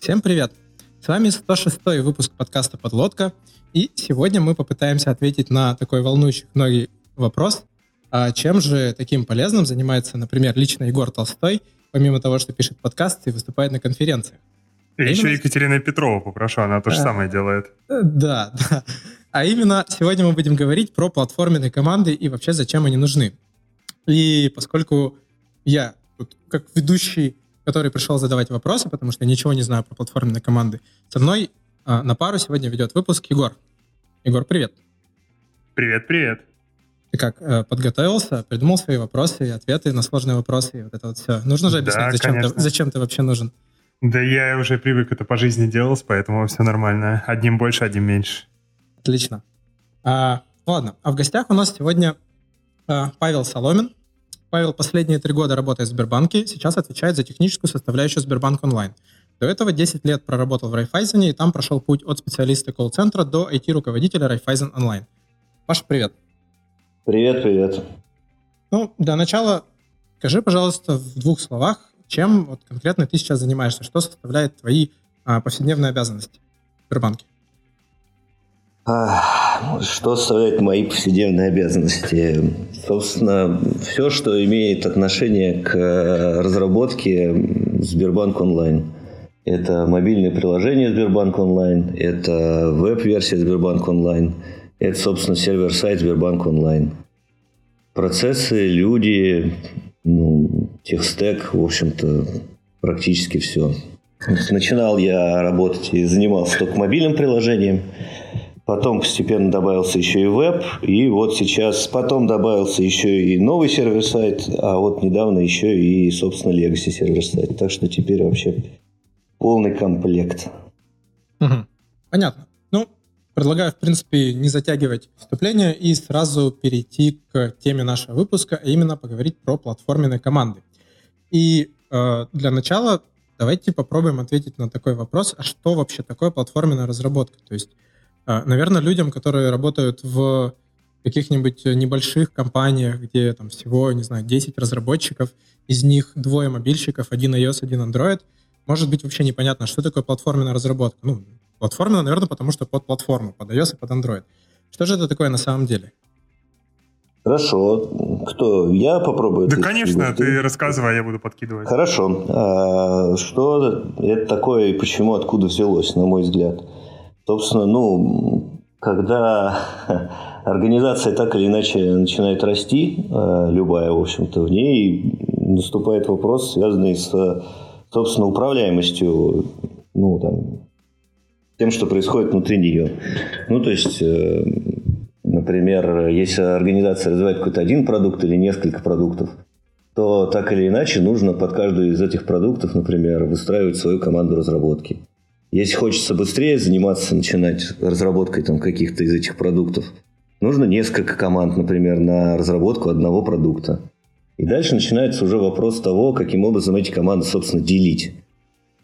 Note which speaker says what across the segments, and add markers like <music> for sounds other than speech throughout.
Speaker 1: Всем привет! С вами 106 выпуск подкаста «Подлодка», и сегодня мы попытаемся ответить на такой волнующий многие вопрос, а чем же таким полезным занимается, например, лично Егор Толстой, помимо того, что пишет подкасты и выступает на конференциях.
Speaker 2: И именно... еще Екатерина Петрова попрошу, она то же а, самое делает.
Speaker 1: Э, да, да. А именно сегодня мы будем говорить про платформенные команды и вообще зачем они нужны. И поскольку я, как ведущий который пришел задавать вопросы, потому что я ничего не знаю про платформенные команды. Со мной э, на пару сегодня ведет выпуск Егор. Егор, привет.
Speaker 2: Привет, привет.
Speaker 1: Ты как, э, подготовился, придумал свои вопросы и ответы на сложные вопросы и вот это вот все. Нужно же объяснить, да, зачем, ты, зачем ты вообще нужен?
Speaker 2: Да я уже привык это по жизни делать, поэтому все нормально. Одним больше, одним меньше.
Speaker 1: Отлично. А, ладно, а в гостях у нас сегодня а, Павел Соломин, Павел последние три года работает в Сбербанке, сейчас отвечает за техническую составляющую Сбербанк онлайн. До этого 10 лет проработал в Райфайзене и там прошел путь от специалиста колл-центра до IT-руководителя Райфайзен онлайн. Паша, привет.
Speaker 3: Привет, привет.
Speaker 1: Ну, для начала скажи, пожалуйста, в двух словах, чем вот конкретно ты сейчас занимаешься, что составляет твои а, повседневные обязанности в Сбербанке?
Speaker 3: Что составляет мои повседневные обязанности? Собственно, все, что имеет отношение к разработке Сбербанк онлайн. Это мобильное приложение Сбербанк онлайн, это веб-версия Сбербанк онлайн, это, собственно, сервер-сайт Сбербанк онлайн. Процессы, люди, ну, техстек, в общем-то, практически все. Начинал я работать и занимался только мобильным приложением – Потом постепенно добавился еще и веб, и вот сейчас потом добавился еще и новый сервер-сайт, а вот недавно еще и, собственно, Legacy сервер-сайт. Так что теперь вообще полный комплект.
Speaker 1: Угу. Понятно. Ну, предлагаю, в принципе, не затягивать вступление и сразу перейти к теме нашего выпуска, а именно поговорить про платформенные команды. И э, для начала давайте попробуем ответить на такой вопрос, а что вообще такое платформенная разработка? То есть Наверное, людям, которые работают в каких-нибудь небольших компаниях, где там всего, не знаю, 10 разработчиков, из них двое мобильщиков, один iOS, один Android, может быть вообще непонятно, что такое платформенная разработка. Ну, платформенная, наверное, потому что под платформу, под iOS и под Android. Что же это такое на самом деле?
Speaker 3: Хорошо. Кто? Я попробую.
Speaker 2: Да, конечно, ты рассказывай, а я буду подкидывать.
Speaker 3: Хорошо. А, что это такое и почему, откуда взялось, на мой взгляд? Собственно, ну, когда <laughs> организация так или иначе начинает расти, э, любая, в общем-то, в ней наступает вопрос, связанный с, собственно, управляемостью, ну, там, тем, что происходит внутри нее. Ну, то есть, э, например, если организация развивает какой-то один продукт или несколько продуктов, то так или иначе нужно под каждый из этих продуктов, например, выстраивать свою команду разработки. Если хочется быстрее заниматься, начинать разработкой там, каких-то из этих продуктов, нужно несколько команд, например, на разработку одного продукта. И дальше начинается уже вопрос того, каким образом эти команды, собственно, делить.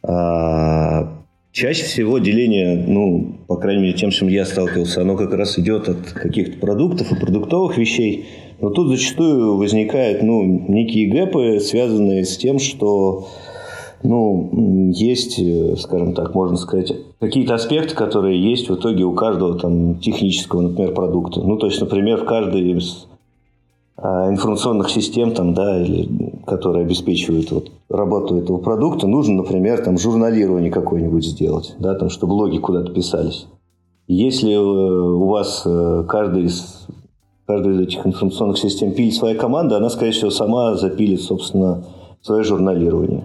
Speaker 3: А чаще всего деление, ну, по крайней мере, тем, чем я сталкивался, оно как раз идет от каких-то продуктов и продуктовых вещей. Но тут зачастую возникают, ну, некие гэпы, связанные с тем, что ну, есть, э, скажем так, можно сказать, какие-то аспекты, которые есть в итоге у каждого там технического, например, продукта. Ну, то есть, например, в каждой из а, информационных систем, там, да, или, которые обеспечивают вот, работу этого продукта, нужно, например, там, журналирование какое-нибудь сделать, да, там, чтобы логи куда-то писались. Если э, у вас э, каждый из каждой из этих информационных систем пилит своя команда, она, скорее всего, сама запилит, собственно, свое журналирование.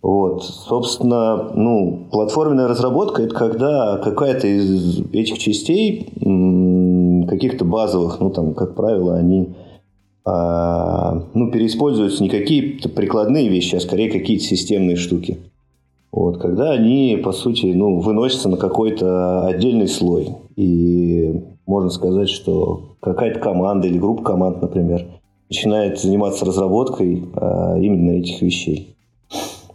Speaker 3: Вот, собственно, ну, платформенная разработка – это когда какая-то из этих частей, каких-то базовых, ну, там, как правило, они а, ну, переиспользуются не какие-то прикладные вещи, а скорее какие-то системные штуки. Вот, когда они, по сути, ну, выносятся на какой-то отдельный слой. И можно сказать, что какая-то команда или группа команд, например, начинает заниматься разработкой а, именно этих вещей.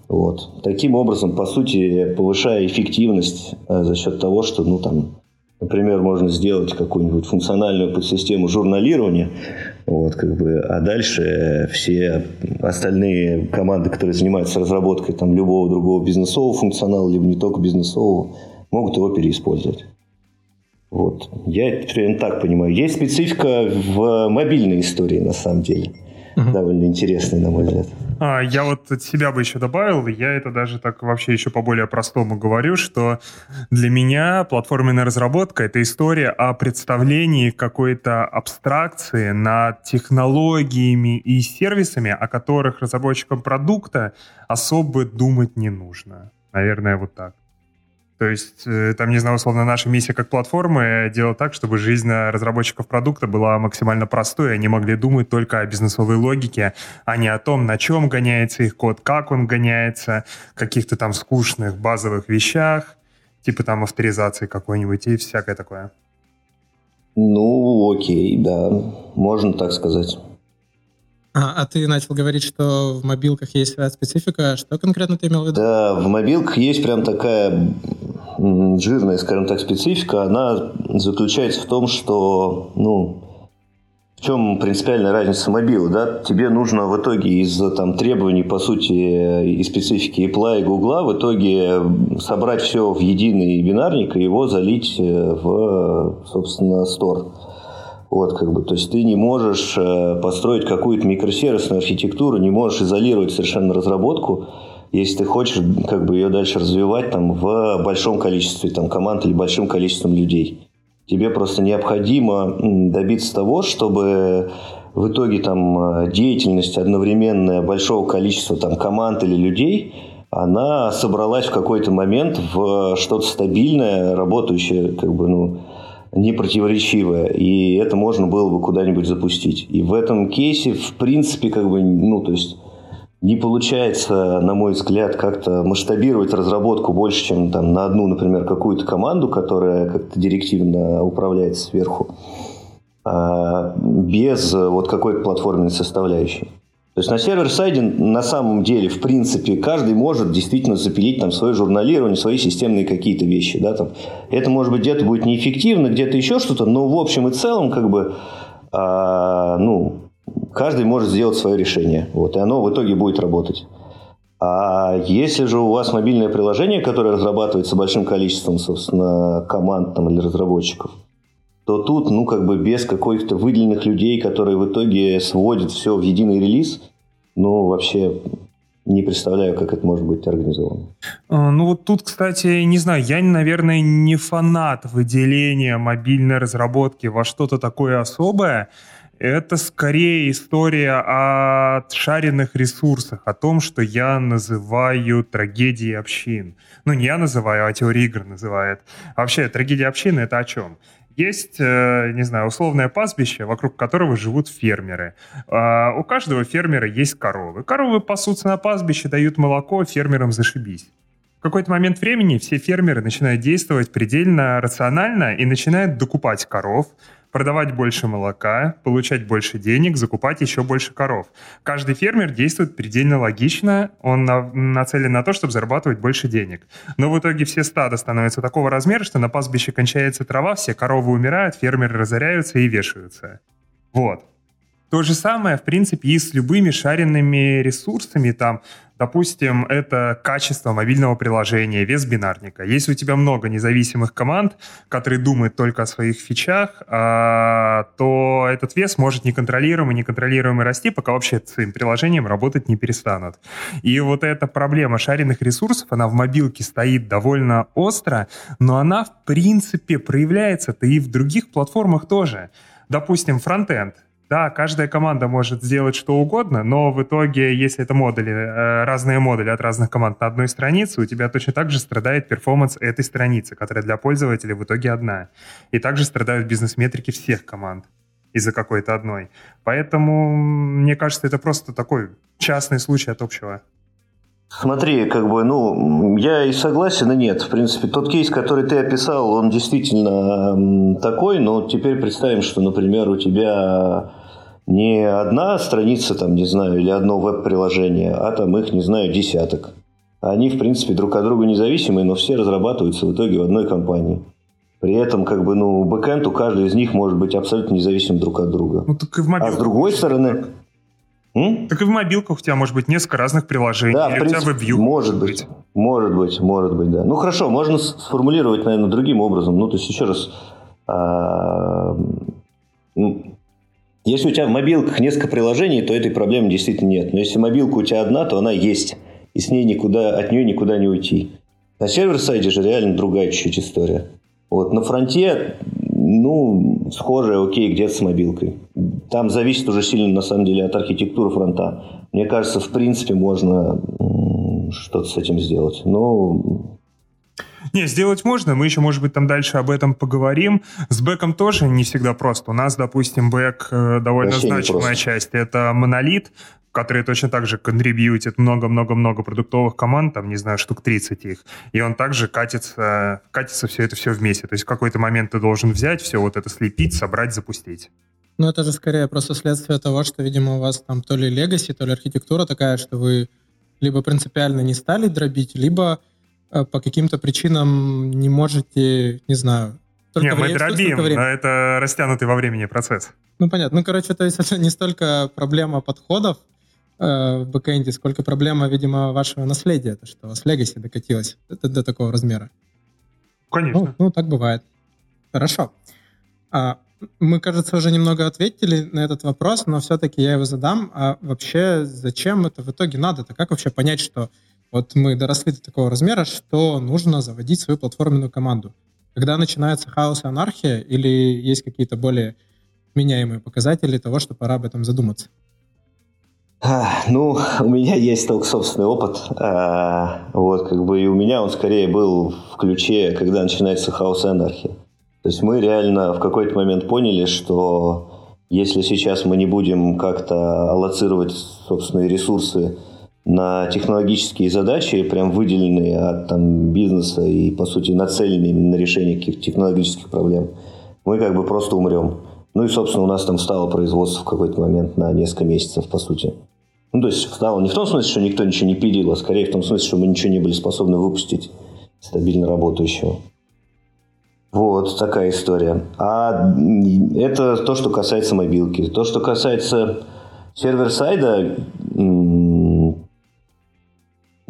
Speaker 3: Вот. Таким образом, по сути, повышая эффективность э, за счет того, что, ну, там, например, можно сделать какую-нибудь функциональную подсистему журналирования, Вот, как бы, а дальше все остальные команды, которые занимаются разработкой там, любого другого бизнесового функционала, либо не только бизнесового, могут его переиспользовать. Вот. Я это примерно так понимаю. Есть специфика в мобильной истории, на самом деле. Угу. Довольно интересная, на мой взгляд.
Speaker 2: А, я вот от себя бы еще добавил, я это даже так вообще еще по более простому говорю, что для меня платформенная разработка — это история о представлении какой-то абстракции над технологиями и сервисами, о которых разработчикам продукта особо думать не нужно. Наверное, вот так. То есть, э, там, не знаю, условно, наша миссия как платформы делать так, чтобы жизнь разработчиков продукта была максимально простой, они могли думать только о бизнесовой логике, а не о том, на чем гоняется их код, как он гоняется, каких-то там скучных базовых вещах, типа там авторизации какой-нибудь и всякое такое.
Speaker 3: Ну, окей, да, можно так сказать.
Speaker 1: А, а ты начал говорить, что в мобилках есть своя специфика. Что конкретно ты имел в виду?
Speaker 3: Да, в мобилках есть прям такая жирная, скажем так, специфика. Она заключается в том, что, ну, в чем принципиальная разница мобила, да? Тебе нужно в итоге из-за там требований, по сути, и специфики Apple и Google в итоге собрать все в единый бинарник и его залить э, в, собственно, Store. Вот, как бы, то есть ты не можешь э, построить какую-то микросервисную архитектуру, не можешь изолировать совершенно разработку, если ты хочешь как бы ее дальше развивать там, в большом количестве там, команд или большим количеством людей. Тебе просто необходимо добиться того, чтобы в итоге там, деятельность одновременная большого количества там, команд или людей она собралась в какой-то момент в что-то стабильное, работающее, как бы, ну, непротиворечивое, и это можно было бы куда-нибудь запустить. И в этом кейсе, в принципе, как бы, ну, то есть не получается, на мой взгляд, как-то масштабировать разработку больше, чем там, на одну, например, какую-то команду, которая как-то директивно управляется сверху, а без вот какой-то платформенной составляющей. То есть на сервер-сайде на самом деле, в принципе, каждый может действительно запилить там свое журналирование, свои системные какие-то вещи. Да, там. Это, может быть, где-то будет неэффективно, где-то еще что-то, но в общем и целом, как бы, а, ну, каждый может сделать свое решение. Вот, и оно в итоге будет работать. А если же у вас мобильное приложение, которое разрабатывается большим количеством, собственно, команд там, или разработчиков, то тут, ну, как бы без каких-то выделенных людей, которые в итоге сводят все в единый релиз, ну, вообще не представляю, как это может быть организовано.
Speaker 2: А, ну вот тут, кстати, не знаю, я, наверное, не фанат выделения мобильной разработки во что-то такое особое. Это скорее история о шаренных ресурсах, о том, что я называю трагедией общин. Ну, не я называю, а теория игр называет. Вообще, трагедия общины — это о чем? Есть, э, не знаю, условное пастбище, вокруг которого живут фермеры. А, у каждого фермера есть коровы. Коровы пасутся на пастбище, дают молоко, фермерам зашибись. В какой-то момент времени все фермеры начинают действовать предельно рационально и начинают докупать коров, продавать больше молока, получать больше денег, закупать еще больше коров. Каждый фермер действует предельно логично, он на, нацелен на то, чтобы зарабатывать больше денег. Но в итоге все стада становятся такого размера, что на пастбище кончается трава, все коровы умирают, фермеры разоряются и вешаются. Вот. То же самое, в принципе, и с любыми шаренными ресурсами, там, Допустим, это качество мобильного приложения, вес бинарника. Если у тебя много независимых команд, которые думают только о своих фичах, а, то этот вес может неконтролируемо, неконтролируемо расти, пока вообще своим приложением работать не перестанут. И вот эта проблема шаренных ресурсов, она в мобилке стоит довольно остро, но она, в принципе, проявляется-то и в других платформах тоже. Допустим, фронтенд. Да, каждая команда может сделать что угодно, но в итоге, если это модули, э, разные модули от разных команд на одной странице, у тебя точно так же страдает перформанс этой страницы, которая для пользователя в итоге одна. И также страдают бизнес-метрики всех команд из-за какой-то одной. Поэтому, мне кажется, это просто такой частный случай от общего.
Speaker 3: Смотри, как бы, ну, я и согласен, и нет. В принципе, тот кейс, который ты описал, он действительно такой, но теперь представим, что, например, у тебя не одна страница, там, не знаю, или одно веб-приложение, а там их, не знаю, десяток. Они, в принципе, друг от друга независимые, но все разрабатываются в итоге в одной компании. При этом, как бы, ну, бэкэнд у каждого из них может быть абсолютно независим друг от друга. Ну, так и в мобилках. А с другой стороны...
Speaker 2: М? Так и в мобилках у тебя может быть несколько разных приложений.
Speaker 3: Да, в принципе, у тебя может быть. Может быть, может быть, да. Ну, хорошо, можно сформулировать, наверное, другим образом. Ну, то есть, еще раз... А, ну, если у тебя в мобилках несколько приложений, то этой проблемы действительно нет. Но если мобилка у тебя одна, то она есть. И с ней никуда, от нее никуда не уйти. На сервер-сайде же реально другая чуть-чуть история. Вот на фронте, ну, схожая, окей, где-то с мобилкой. Там зависит уже сильно, на самом деле, от архитектуры фронта. Мне кажется, в принципе, можно что-то с этим сделать. Но <laughs>
Speaker 2: не, сделать можно, мы еще, может быть, там дальше об этом поговорим. С бэком тоже не всегда просто. У нас, допустим, бэк э, довольно Вообще значимая часть. Это монолит, который точно так же контрибьютит много-много-много продуктовых команд, там, не знаю, штук 30 их, и он также катится, катится все это все вместе. То есть в какой-то момент ты должен взять, все вот это слепить, собрать, запустить.
Speaker 1: Ну, это же скорее просто следствие того, что, видимо, у вас там то ли легаси, то ли архитектура такая, что вы либо принципиально не стали дробить, либо э, по каким-то причинам не можете, не знаю,
Speaker 2: только не, мы дробим, но это растянутый во времени процесс.
Speaker 1: Ну, понятно. Ну, короче, то есть это <laughs> не столько проблема подходов, Э, в бэкэнде, сколько проблема, видимо, вашего наследия, то, что у вас Legacy докатилось до, до такого размера.
Speaker 2: Конечно.
Speaker 1: Ну, ну, так бывает. Хорошо. А, мы, кажется, уже немного ответили на этот вопрос, но все-таки я его задам. А вообще, зачем это в итоге надо-то? Как вообще понять, что вот мы доросли до такого размера, что нужно заводить свою платформенную команду? Когда начинается хаос и анархия, или есть какие-то более меняемые показатели того, что пора об этом задуматься?
Speaker 3: Ну, у меня есть только собственный опыт. А, вот, как бы, и у меня он скорее был в ключе, когда начинается хаос и анархия. То есть мы реально в какой-то момент поняли, что если сейчас мы не будем как-то аллоцировать собственные ресурсы на технологические задачи, прям выделенные от там, бизнеса и, по сути, нацеленные на решение каких-то технологических проблем, мы как бы просто умрем. Ну и, собственно, у нас там стало производство в какой-то момент на несколько месяцев, по сути. Ну, то есть стало не в том смысле, что никто ничего не пилил, а скорее в том смысле, что мы ничего не были способны выпустить стабильно работающего. Вот такая история. А это то, что касается мобилки. То, что касается server-side а,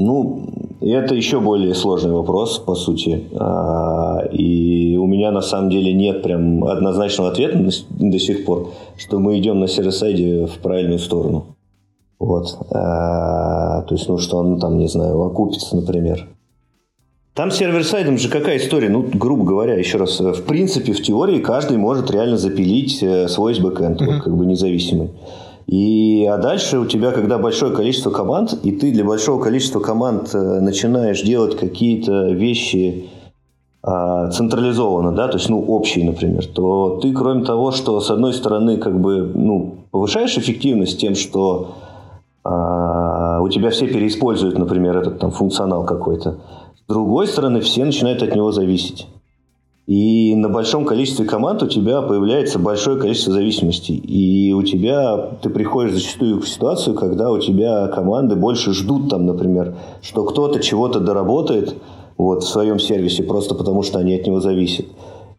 Speaker 3: ну, это еще более сложный вопрос, по сути. А, и у меня на самом деле нет прям однозначного ответа до сих пор, что мы идем на server-side е в правильную сторону. Вот. А, то есть, ну, что он там, не знаю, окупится, например. Там с server-side ом же какая история? Ну, грубо говоря, еще раз, в принципе, в теории каждый может реально запилить э, свой бэкэнд, mm-hmm. вот, как бы независимый. И, а дальше у тебя, когда большое количество команд, и ты для большого количества команд э, начинаешь делать какие-то вещи а, централизованно, да, то есть, ну, общие, например, то ты, кроме того, что, с одной стороны, как бы, ну, повышаешь эффективность тем, что а, у тебя все переиспользуют, например, этот там функционал какой-то. С другой стороны, все начинают от него зависеть. И на большом количестве команд у тебя появляется большое количество зависимостей. И у тебя, ты приходишь зачастую в ситуацию, когда у тебя команды больше ждут там, например, что кто-то чего-то доработает вот, в своем сервисе, просто потому что они от него зависят.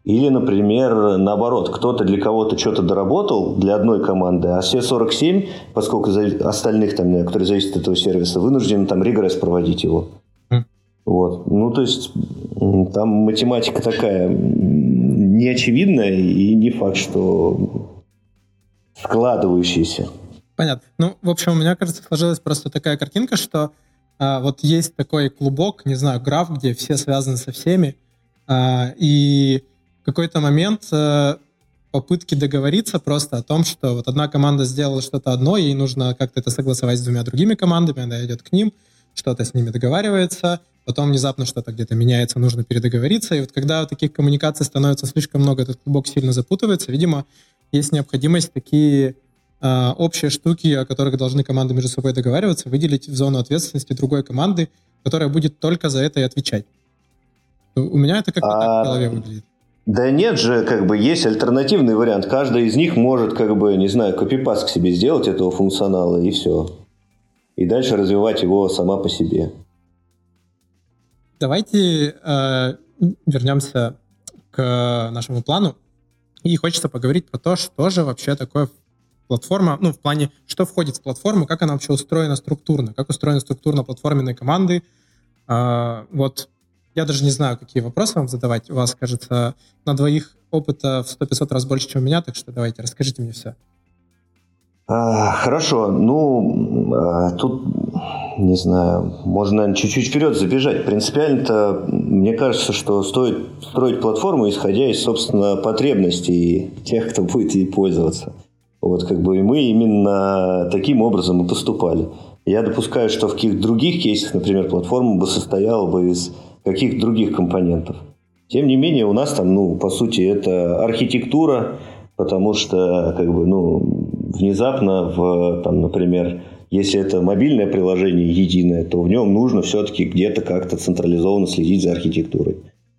Speaker 3: Или, например, наоборот, кто-то для кого-то что-то доработал для одной команды, а все 47, поскольку остальных, там, которые зависят от этого сервиса, вынуждены там регресс проводить его. Вот. Ну, то есть, там математика такая неочевидная и не факт, что складывающаяся.
Speaker 1: Понятно. Ну, в общем, у меня, кажется, сложилась просто такая картинка, что а, вот есть такой клубок, не знаю, граф, где все связаны со всеми, а, и какой-то момент э, попытки договориться просто о том, что вот одна команда сделала что-то одно, ей нужно как-то это согласовать с двумя другими командами, она идет к ним, что-то с ними договаривается, потом внезапно что-то где-то меняется, нужно передоговориться. И вот когда таких коммуникаций становится слишком много, этот клубок сильно запутывается, видимо, есть необходимость такие э, общие штуки, о которых должны команды между собой договариваться, выделить в зону ответственности другой команды, которая будет только за это и отвечать. У меня это как-то а... так в голове выглядит.
Speaker 3: Да нет же, как бы есть альтернативный вариант. Каждый из них может, как бы, не знаю, копипаст к себе сделать этого функционала, и все. И дальше развивать его сама по себе.
Speaker 1: Давайте э, вернемся к нашему плану. И хочется поговорить про то, что же вообще такое платформа, ну, в плане, что входит в платформу, как она вообще устроена структурно, как устроена структурно платформенные команды. А, вот я даже не знаю, какие вопросы вам задавать. У вас, кажется, на двоих опыта в 100-500 раз больше, чем у меня, так что давайте, расскажите мне все.
Speaker 3: А, хорошо, ну, а, тут, не знаю, можно, наверное, чуть-чуть вперед забежать. Принципиально-то, мне кажется, что стоит строить платформу, исходя из, собственно, потребностей тех, кто будет ей пользоваться. Вот как бы и мы именно таким образом и поступали. Я допускаю, что в каких-то других кейсах, например, платформа бы состояла бы из каких-то других компонентов. Тем не менее, у нас там, ну, по сути, это архитектура, потому что, как бы, ну, внезапно, в, там, например, если это мобильное приложение единое, то в нем нужно все-таки где-то как-то централизованно следить за архитектурой.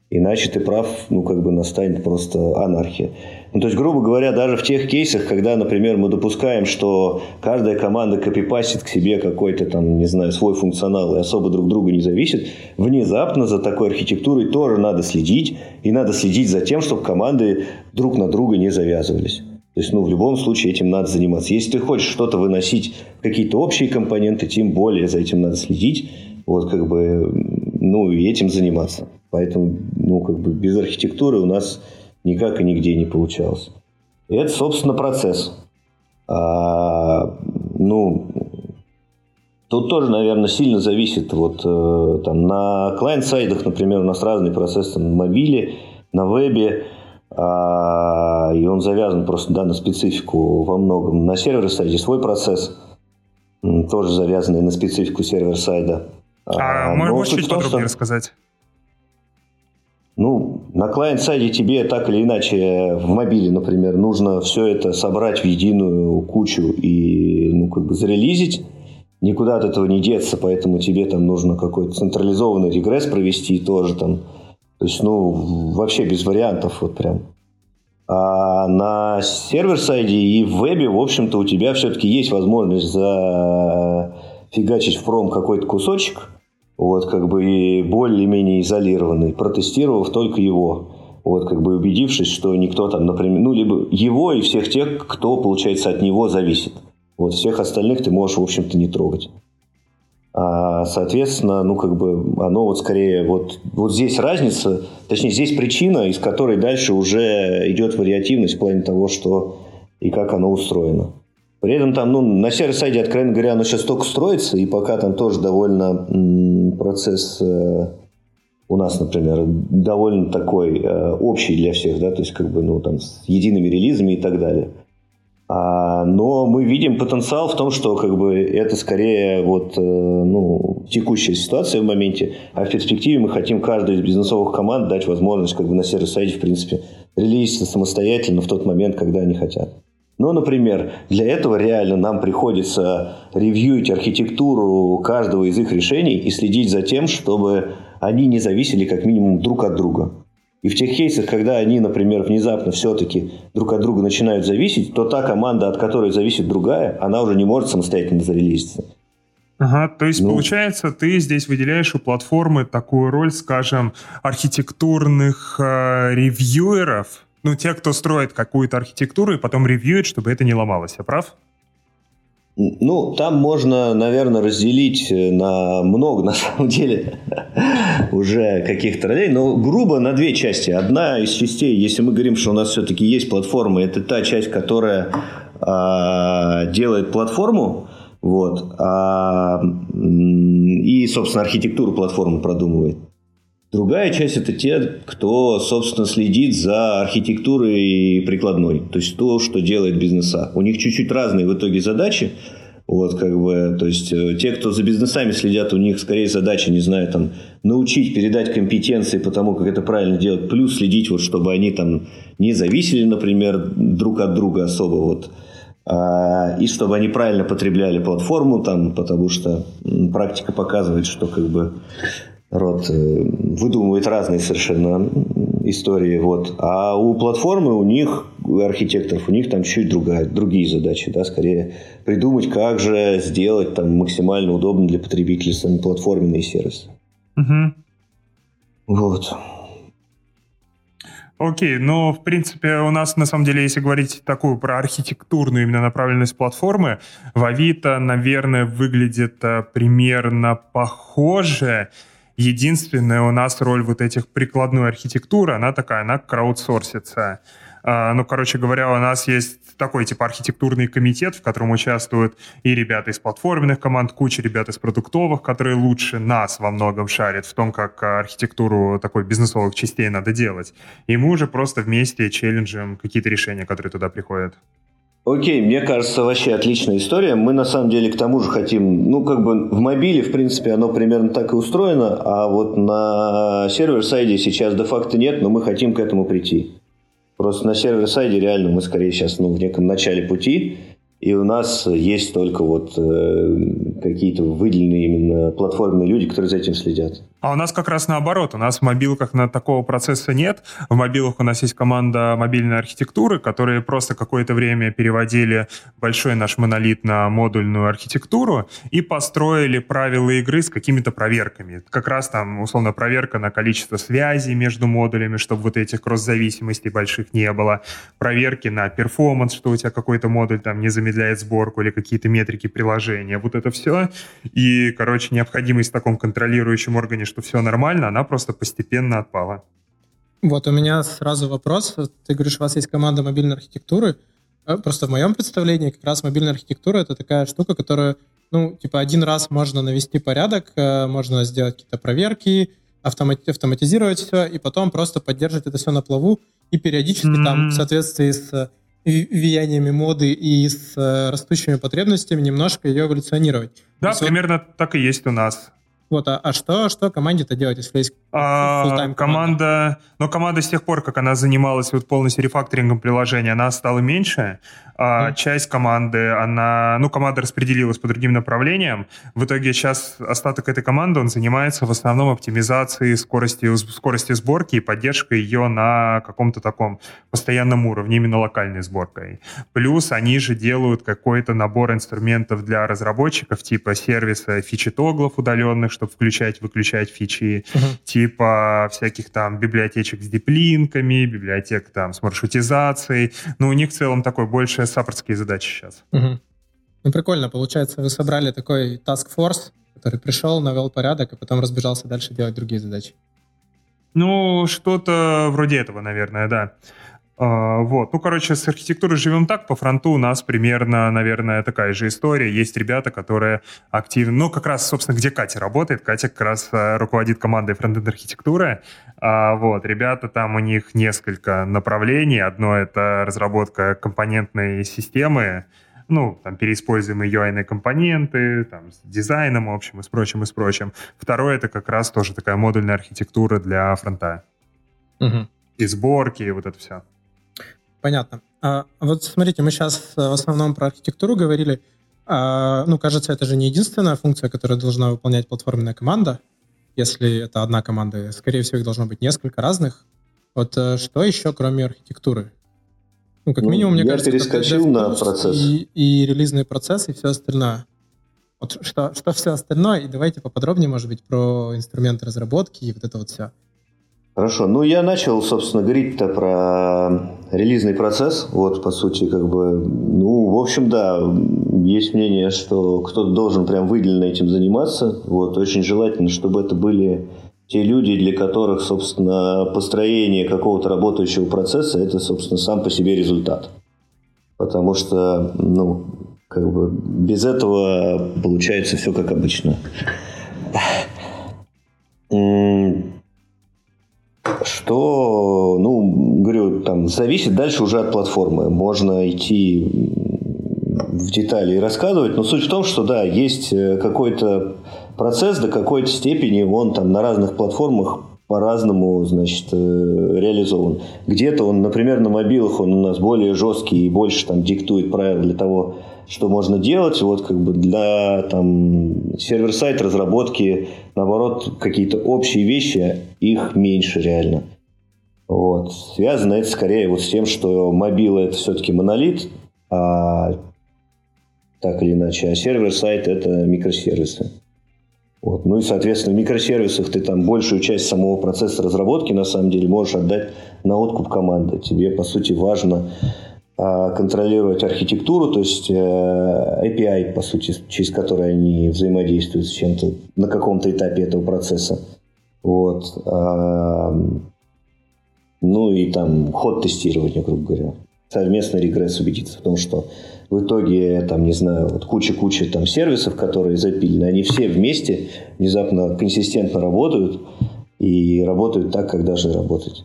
Speaker 3: Иначе ты прав, ну, как бы настанет просто анархия. Ну, то есть, грубо говоря, даже в тех кейсах, когда, например, мы допускаем, что каждая команда копипастит к себе какой-то там, не знаю, свой функционал и особо друг друга не зависит, внезапно за такой архитектурой тоже надо следить, и надо следить за тем, чтобы команды друг на друга не завязывались. То есть, ну, в любом случае этим надо заниматься. Если ты хочешь что-то выносить какие-то общие компоненты, тем более за этим надо следить, вот, как бы, ну, и этим заниматься. Поэтому, ну, как бы без архитектуры у нас никак и нигде не получалось. И это, собственно, процесс. А, ну, тут тоже, наверное, сильно зависит. Вот э, там на клиент-сайдах, например, у нас разный процесс там, на мобиле, на вебе, а, и он завязан просто да, на специфику во многом. На сервер-сайде свой процесс, тоже завязанный на специфику сервер-сайда.
Speaker 2: А, а можешь чуть подробнее рассказать?
Speaker 3: Ну, на клиент-сайде тебе так или иначе в мобиле, например, нужно все это собрать в единую кучу и ну, как бы зарелизить. Никуда от этого не деться, поэтому тебе там нужно какой-то централизованный регресс провести тоже там. То есть, ну, вообще без вариантов вот прям. А на сервер-сайде и в вебе, в общем-то, у тебя все-таки есть возможность зафигачить в пром какой-то кусочек – вот, как бы и более-менее изолированный, протестировав только его. Вот, как бы убедившись, что никто там, например, ну, либо его и всех тех, кто, получается, от него зависит. Вот, всех остальных ты можешь, в общем-то, не трогать. А, соответственно, ну, как бы, оно вот скорее, вот, вот здесь разница, точнее, здесь причина, из которой дальше уже идет вариативность в плане того, что и как оно устроено. При этом там, ну, на сервер-сайде, откровенно говоря, оно сейчас только строится, и пока там тоже довольно процесс э, у нас, например, довольно такой э, общий для всех, да, то есть как бы, ну, там, с едиными релизами и так далее. А, но мы видим потенциал в том, что как бы это скорее вот, э, ну, текущая ситуация в моменте, а в перспективе мы хотим каждой из бизнесовых команд дать возможность как бы на сервис-сайте, в принципе, релизиться самостоятельно в тот момент, когда они хотят. Ну, например, для этого реально нам приходится ревьюить архитектуру каждого из их решений и следить за тем, чтобы они не зависели как минимум друг от друга. И в тех кейсах, когда они, например, внезапно все-таки друг от друга начинают зависеть, то та команда, от которой зависит другая, она уже не может самостоятельно зарелизиться.
Speaker 2: Ага, то есть, ну, получается, ты здесь выделяешь у платформы такую роль, скажем, архитектурных э, ревьюеров, ну, те, кто строит какую-то архитектуру и потом ревьюет, чтобы это не ломалось. Я прав?
Speaker 3: Ну, там можно, наверное, разделить э, на много, <laughs> на самом деле, уже каких-то ролей, но грубо на две части. Одна из частей, если мы говорим, что у нас все-таки есть платформа, это та часть, которая а, делает платформу, вот, а, и, собственно, архитектуру платформы продумывает. Другая часть – это те, кто, собственно, следит за архитектурой прикладной, то есть то, что делает бизнеса. У них чуть-чуть разные в итоге задачи, вот, как бы, то есть, э, те, кто за бизнесами следят, у них скорее задача, не знаю, там, научить, передать компетенции по тому, как это правильно делать, плюс следить, вот, чтобы они там не зависели, например, друг от друга особо, вот, а, и чтобы они правильно потребляли платформу, там, потому что практика показывает, что, как бы, народ э, выдумывает разные совершенно истории. Вот. А у платформы, у них, у архитекторов, у них там чуть другая, другие задачи. Да, скорее придумать, как же сделать там максимально удобно для потребителей сами платформенные сервисы.
Speaker 2: Угу.
Speaker 3: Вот.
Speaker 2: Окей, ну, в принципе, у нас, на самом деле, если говорить такую про архитектурную именно направленность платформы, в Авито, наверное, выглядит а, примерно похоже. Единственная у нас роль вот этих прикладной архитектуры, она такая, она краудсорсится. А, ну, короче говоря, у нас есть такой типа архитектурный комитет, в котором участвуют и ребята из платформенных команд, куча ребят из продуктовых, которые лучше нас во многом шарят в том, как архитектуру такой бизнесовых частей надо делать. И мы уже просто вместе челленджим какие-то решения, которые туда приходят.
Speaker 3: Окей, мне кажется, вообще отличная история. Мы на самом деле к тому же хотим, ну как бы в мобиле, в принципе, оно примерно так и устроено, а вот на сервер-сайде сейчас де-факто нет, но мы хотим к этому прийти. Просто на сервер-сайде реально мы скорее сейчас ну, в неком начале пути, и у нас есть только вот э, какие-то выделенные именно платформенные люди, которые за этим следят.
Speaker 2: А у нас как раз наоборот. У нас в мобилках на такого процесса нет. В мобилах у нас есть команда мобильной архитектуры, которые просто какое-то время переводили большой наш монолит на модульную архитектуру и построили правила игры с какими-то проверками. Как раз там, условно, проверка на количество связей между модулями, чтобы вот этих кросс-зависимостей больших не было. Проверки на перформанс, что у тебя какой-то модуль там не замедляет сборку или какие-то метрики приложения. Вот это все. И, короче, необходимость в таком контролирующем органе, что все нормально, она просто постепенно отпала.
Speaker 1: Вот у меня сразу вопрос. Ты говоришь, у вас есть команда мобильной архитектуры. А просто в моем представлении как раз мобильная архитектура — это такая штука, которая, ну, типа один раз можно навести порядок, э, можно сделать какие-то проверки, автомати- автоматизировать все, и потом просто поддерживать это все на плаву и периодически mm-hmm. там в соответствии с влияниями моды и с э, растущими потребностями немножко ее эволюционировать.
Speaker 2: Да, примерно так и есть у нас.
Speaker 1: Вот, а, а что, что команде-то делать, если есть
Speaker 2: а, команда? Но команда с тех пор, как она занималась вот полностью рефакторингом приложения, она стала меньше. А часть команды, она, ну, команда распределилась по другим направлениям. В итоге сейчас остаток этой команды, он занимается в основном оптимизацией скорости, скорости сборки и поддержкой ее на каком-то таком постоянном уровне, именно локальной сборкой. Плюс они же делают какой-то набор инструментов для разработчиков, типа сервиса фичи-тоглов удаленных, чтобы включать, выключать фичи, uh-huh. типа всяких там библиотечек с диплинками, библиотек там с маршрутизацией. Ну, у них в целом такой больше саппортские задачи сейчас.
Speaker 1: Uh-huh. Ну, прикольно. Получается, вы собрали такой task force, который пришел, навел порядок, и потом разбежался дальше делать другие задачи.
Speaker 2: Ну, что-то вроде этого, наверное, да. А, вот. Ну, короче, с архитектурой живем так. По фронту у нас примерно, наверное, такая же история. Есть ребята, которые активно... Ну, как раз, собственно, где Катя работает. Катя как раз э, руководит командой фронтенд архитектуры. А, вот. Ребята, там у них несколько направлений. Одно — это разработка компонентной системы, ну, там, переиспользуемые UI компоненты, там, с дизайном, в общем, и с прочим, и с прочим. Второе — это как раз тоже такая модульная архитектура для фронта. Угу. И сборки, и вот это все.
Speaker 1: Понятно. А, вот смотрите, мы сейчас э, в основном про архитектуру говорили. А, ну, кажется, это же не единственная функция, которую должна выполнять платформенная команда. Если это одна команда, скорее всего, их должно быть несколько разных. Вот э, что еще, кроме архитектуры?
Speaker 3: Ну, как ну, минимум, мне я кажется, перескочил на процесс.
Speaker 1: И, и релизный процесс, и все остальное. Вот что, что все остальное, и давайте поподробнее, может быть, про инструменты разработки и вот это вот все.
Speaker 3: Хорошо. Ну, я начал, собственно, говорить-то про релизный процесс. Вот, по сути, как бы, ну, в общем, да, есть мнение, что кто-то должен прям выделенно этим заниматься. Вот, очень желательно, чтобы это были те люди, для которых, собственно, построение какого-то работающего процесса – это, собственно, сам по себе результат. Потому что, ну, как бы без этого получается все как обычно. Что, ну, говорю, там зависит дальше уже от платформы. Можно идти в детали и рассказывать, но суть в том, что да, есть э, какой-то процесс до какой-то степени, он там на разных платформах по-разному, значит, э, реализован. Где-то он, например, на мобилах он у нас более жесткий и больше там диктует правила для того, что можно делать. Вот как бы для там сервер-сайт разработки, наоборот, какие-то общие вещи, их меньше реально. Вот. Связано это скорее вот с тем, что мобила это все-таки монолит, а так или иначе, а сервер-сайт это микросервисы. Вот. Ну и, соответственно, в микросервисах ты там большую часть самого процесса разработки на самом деле можешь отдать на откуп команды. Тебе, по сути, важно контролировать архитектуру, то есть э, API, по сути, через который они взаимодействуют с чем-то на каком-то этапе этого процесса. Вот. А, ну и там ход тестирования, грубо говоря. Совместный регресс убедиться в том, что в итоге, там, не знаю, вот куча-куча там сервисов, которые запилены, они все вместе внезапно консистентно работают и работают так, как должны работать.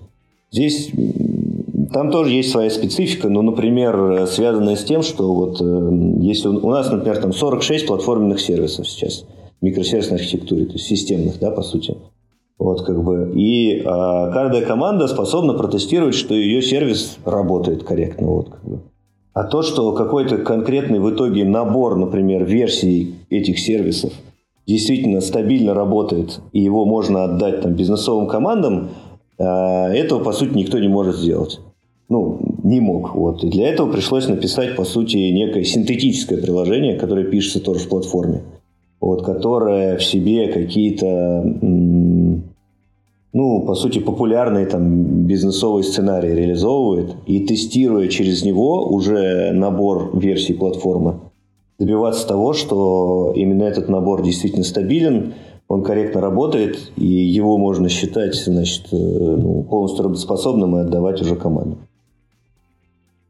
Speaker 3: Здесь там тоже есть своя специфика, но, например, связанная с тем, что вот э, если у нас, например, там 46 платформенных сервисов сейчас микросервисной архитектуре, то есть системных, да, по сути. Вот как бы. И а, каждая команда способна протестировать, что ее сервис работает корректно. Вот, как бы. А то, что какой-то конкретный в итоге набор, например, версий этих сервисов действительно стабильно работает, и его можно отдать там, бизнесовым командам, а, этого, по сути, никто не может сделать ну, не мог. Вот. И для этого пришлось написать, по сути, некое синтетическое приложение, которое пишется тоже в платформе, вот, которое в себе какие-то, ну, по сути, популярные там бизнесовые сценарии реализовывает и тестируя через него уже набор версий платформы, добиваться того, что именно этот набор действительно стабилен, он корректно работает, и его можно считать значит, э, ну, полностью работоспособным и отдавать уже команду.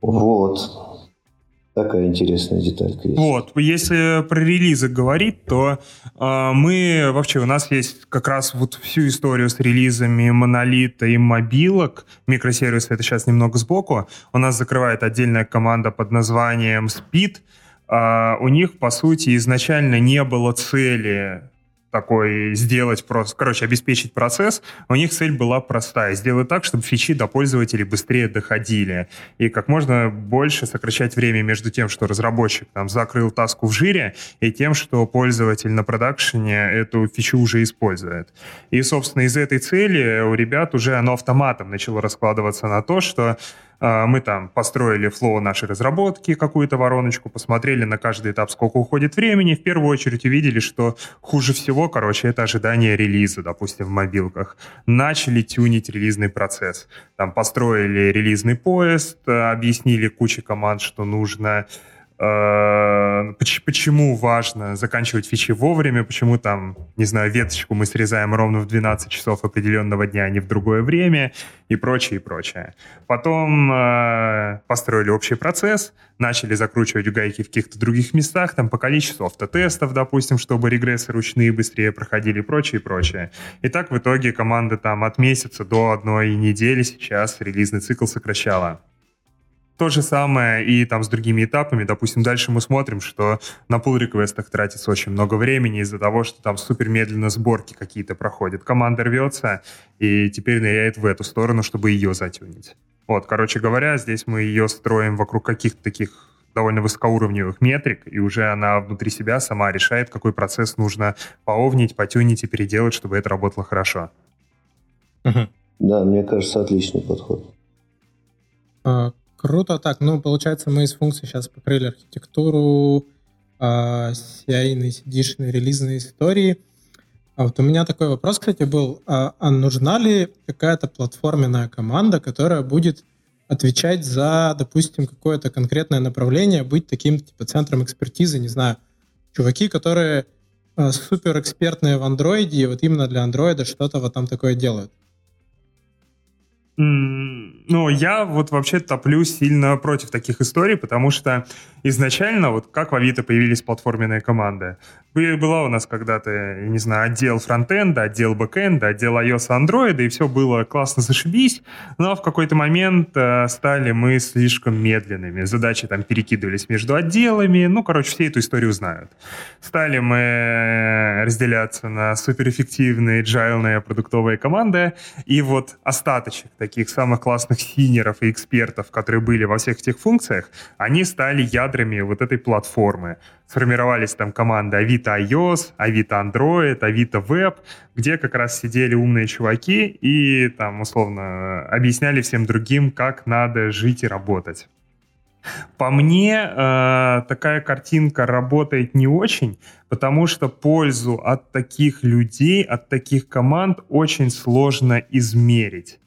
Speaker 3: Вот. Такая интересная деталька есть.
Speaker 2: Вот, если про релизы говорить, то э, мы вообще, у нас есть как раз вот всю историю с релизами монолита и мобилок, микросервисы, это сейчас немного сбоку, у нас закрывает отдельная команда под названием Speed, э, у них, по сути, изначально не было цели такой сделать просто, короче, обеспечить процесс, у них цель была простая, сделать так, чтобы фичи до пользователей быстрее доходили, и как можно больше сокращать время между тем, что разработчик там закрыл таску в жире, и тем, что пользователь на продакшене эту фичу уже использует. И, собственно, из этой цели у ребят уже оно автоматом начало раскладываться на то, что мы там построили флоу нашей разработки, какую-то вороночку, посмотрели на каждый этап, сколько уходит времени. В первую очередь увидели, что хуже всего, короче, это ожидание релиза, допустим, в мобилках. Начали тюнить релизный процесс. Там построили релизный поезд, объяснили куче команд, что нужно почему важно заканчивать фичи вовремя, почему там, не знаю, веточку мы срезаем ровно в 12 часов определенного дня, а не в другое время, и прочее, и прочее. Потом э, построили общий процесс, начали закручивать гайки в каких-то других местах, там по количеству автотестов, допустим, чтобы регрессы ручные быстрее проходили, и прочее, и прочее. И так в итоге команда там от месяца до одной недели сейчас релизный цикл сокращала. То же самое и там с другими этапами. Допустим, дальше мы смотрим, что на pull реквестах тратится очень много времени из-за того, что там супер медленно сборки какие-то проходят. Команда рвется и теперь ныряет в эту сторону, чтобы ее затюнить. Вот, короче говоря, здесь мы ее строим вокруг каких-то таких довольно высокоуровневых метрик, и уже она внутри себя сама решает, какой процесс нужно поовнить, потюнить и переделать, чтобы это работало хорошо.
Speaker 3: Да, мне кажется, отличный подход.
Speaker 1: А, Круто. Так, ну, получается, мы из функций сейчас покрыли архитектуру, а, CI-ные, cd релизные истории. А вот у меня такой вопрос, кстати, был. А, а нужна ли какая-то платформенная команда, которая будет отвечать за, допустим, какое-то конкретное направление, быть таким типа центром экспертизы, не знаю, чуваки, которые а, супер экспертные в андроиде, и вот именно для андроида что-то вот там такое делают.
Speaker 2: Ну, я вот вообще топлю сильно против таких историй, потому что изначально, вот как в Авито появились платформенные команды, была у нас когда-то, не знаю, отдел фронтенда, отдел бэкенда, отдел iOS Android, и все было классно зашибись, но в какой-то момент э, стали мы слишком медленными. Задачи там перекидывались между отделами, ну, короче, все эту историю знают. Стали мы разделяться на суперэффективные, джайлные продуктовые команды, и вот остаточек таких самых классных сеньоров и экспертов, которые были во всех этих функциях, они стали ядрами вот этой платформы сформировались там команды Авито iOS, Авито Android, Авито Web, где как раз сидели умные чуваки и там условно объясняли всем другим, как надо жить и работать. По мне, э, такая картинка работает не очень, потому что пользу от таких людей, от таких команд очень сложно измерить.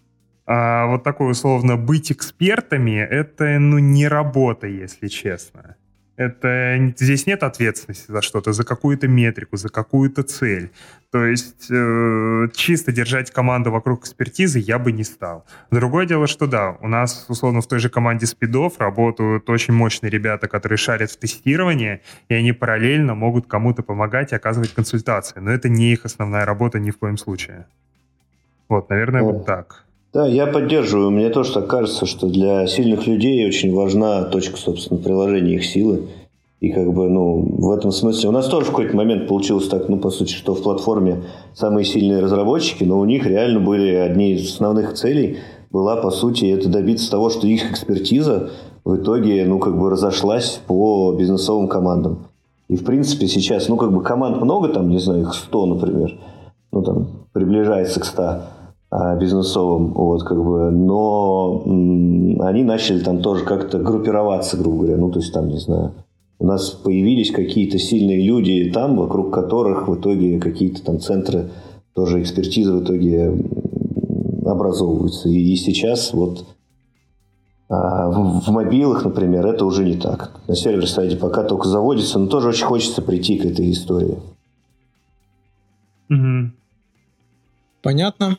Speaker 2: А вот такой условно быть экспертами, это ну не работа, если честно. Это здесь нет ответственности за что-то, за какую-то метрику, за какую-то цель. То есть э, чисто держать команду вокруг экспертизы я бы не стал. Другое дело, что да, у нас условно в той же команде спидов работают очень мощные ребята, которые шарят в тестировании, и они параллельно могут кому-то помогать и оказывать консультации. Но это не их основная работа ни в коем случае. Вот, наверное, О. вот так.
Speaker 3: Да, я поддерживаю. Мне тоже так кажется, что для сильных людей очень важна точка, собственно, приложения их силы. И как бы, ну, в этом смысле у нас тоже в какой-то момент получилось так, ну, по сути, что в платформе самые сильные разработчики, но у них реально были одни из основных целей была, по сути, это добиться того, что их экспертиза в итоге, ну, как бы разошлась по бизнесовым командам. И, в принципе, сейчас, ну, как бы команд много, там, не знаю, их 100, например, ну, там, приближается к 100 а, бизнесовым, вот, как бы, но они начали там тоже как-то группироваться, грубо говоря, ну, то есть там, не знаю, у нас появились какие-то сильные люди там, вокруг которых в итоге какие-то там центры тоже экспертизы в итоге образовываются. И, и сейчас вот а, в, в мобилах, например, это уже не так. На сервер-сайде пока только заводится, но тоже очень хочется прийти к этой истории.
Speaker 1: Угу. Понятно.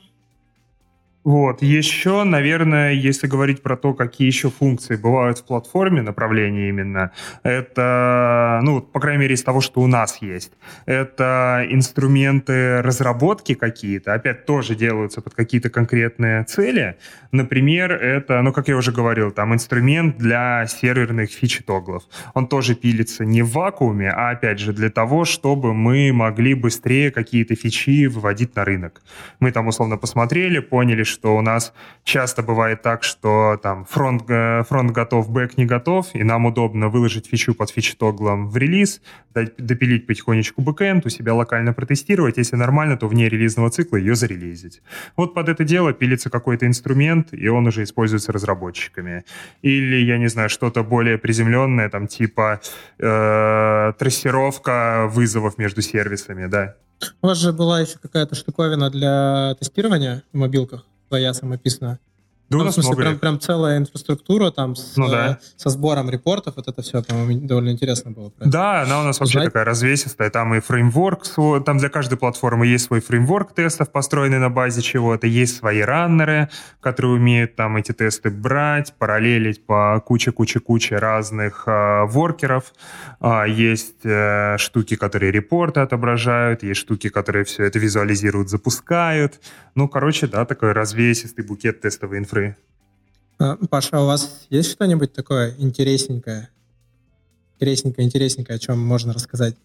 Speaker 2: Вот. Еще, наверное, если говорить про то, какие еще функции бывают в платформе, направления именно, это, ну, по крайней мере, из того, что у нас есть, это инструменты разработки какие-то, опять тоже делаются под какие-то конкретные цели. Например, это, ну, как я уже говорил, там инструмент для серверных фичи-тоглов. Он тоже пилится не в вакууме, а, опять же, для того, чтобы мы могли быстрее какие-то фичи выводить на рынок. Мы там, условно, посмотрели, поняли, что у нас часто бывает так, что там фронт, фронт готов, бэк не готов, и нам удобно выложить фичу под feature toggle ом в релиз, допилить потихонечку бэкэнд, у себя локально протестировать, если нормально, то вне релизного цикла ее зарелизить. Вот под это дело пилится какой-то инструмент, и он уже используется разработчиками. Или, я не знаю, что-то более приземленное, там типа э, трассировка вызовов между сервисами, да.
Speaker 1: У вас же была еще какая-то штуковина для тестирования в мобилках твоя самописная. Да, ну, в смысле, прям, прям целая инфраструктура там с, ну, да. со сбором репортов, вот это все, по-моему, довольно интересно было.
Speaker 2: Да, она у нас вообще Узнать. такая развесистая, там и фреймворк, там для каждой платформы есть свой фреймворк тестов, построенный на базе чего-то, есть свои раннеры, которые умеют там эти тесты брать, параллелить по куче-куче-куче разных э, воркеров, э, есть э, штуки, которые репорты отображают, есть штуки, которые все это визуализируют, запускают, ну, короче, да, такой развесистый букет тестовой инфраструктуры инфры.
Speaker 1: А, Паша, а у вас есть что-нибудь такое интересненькое? Интересненькое, интересненькое, о чем можно рассказать?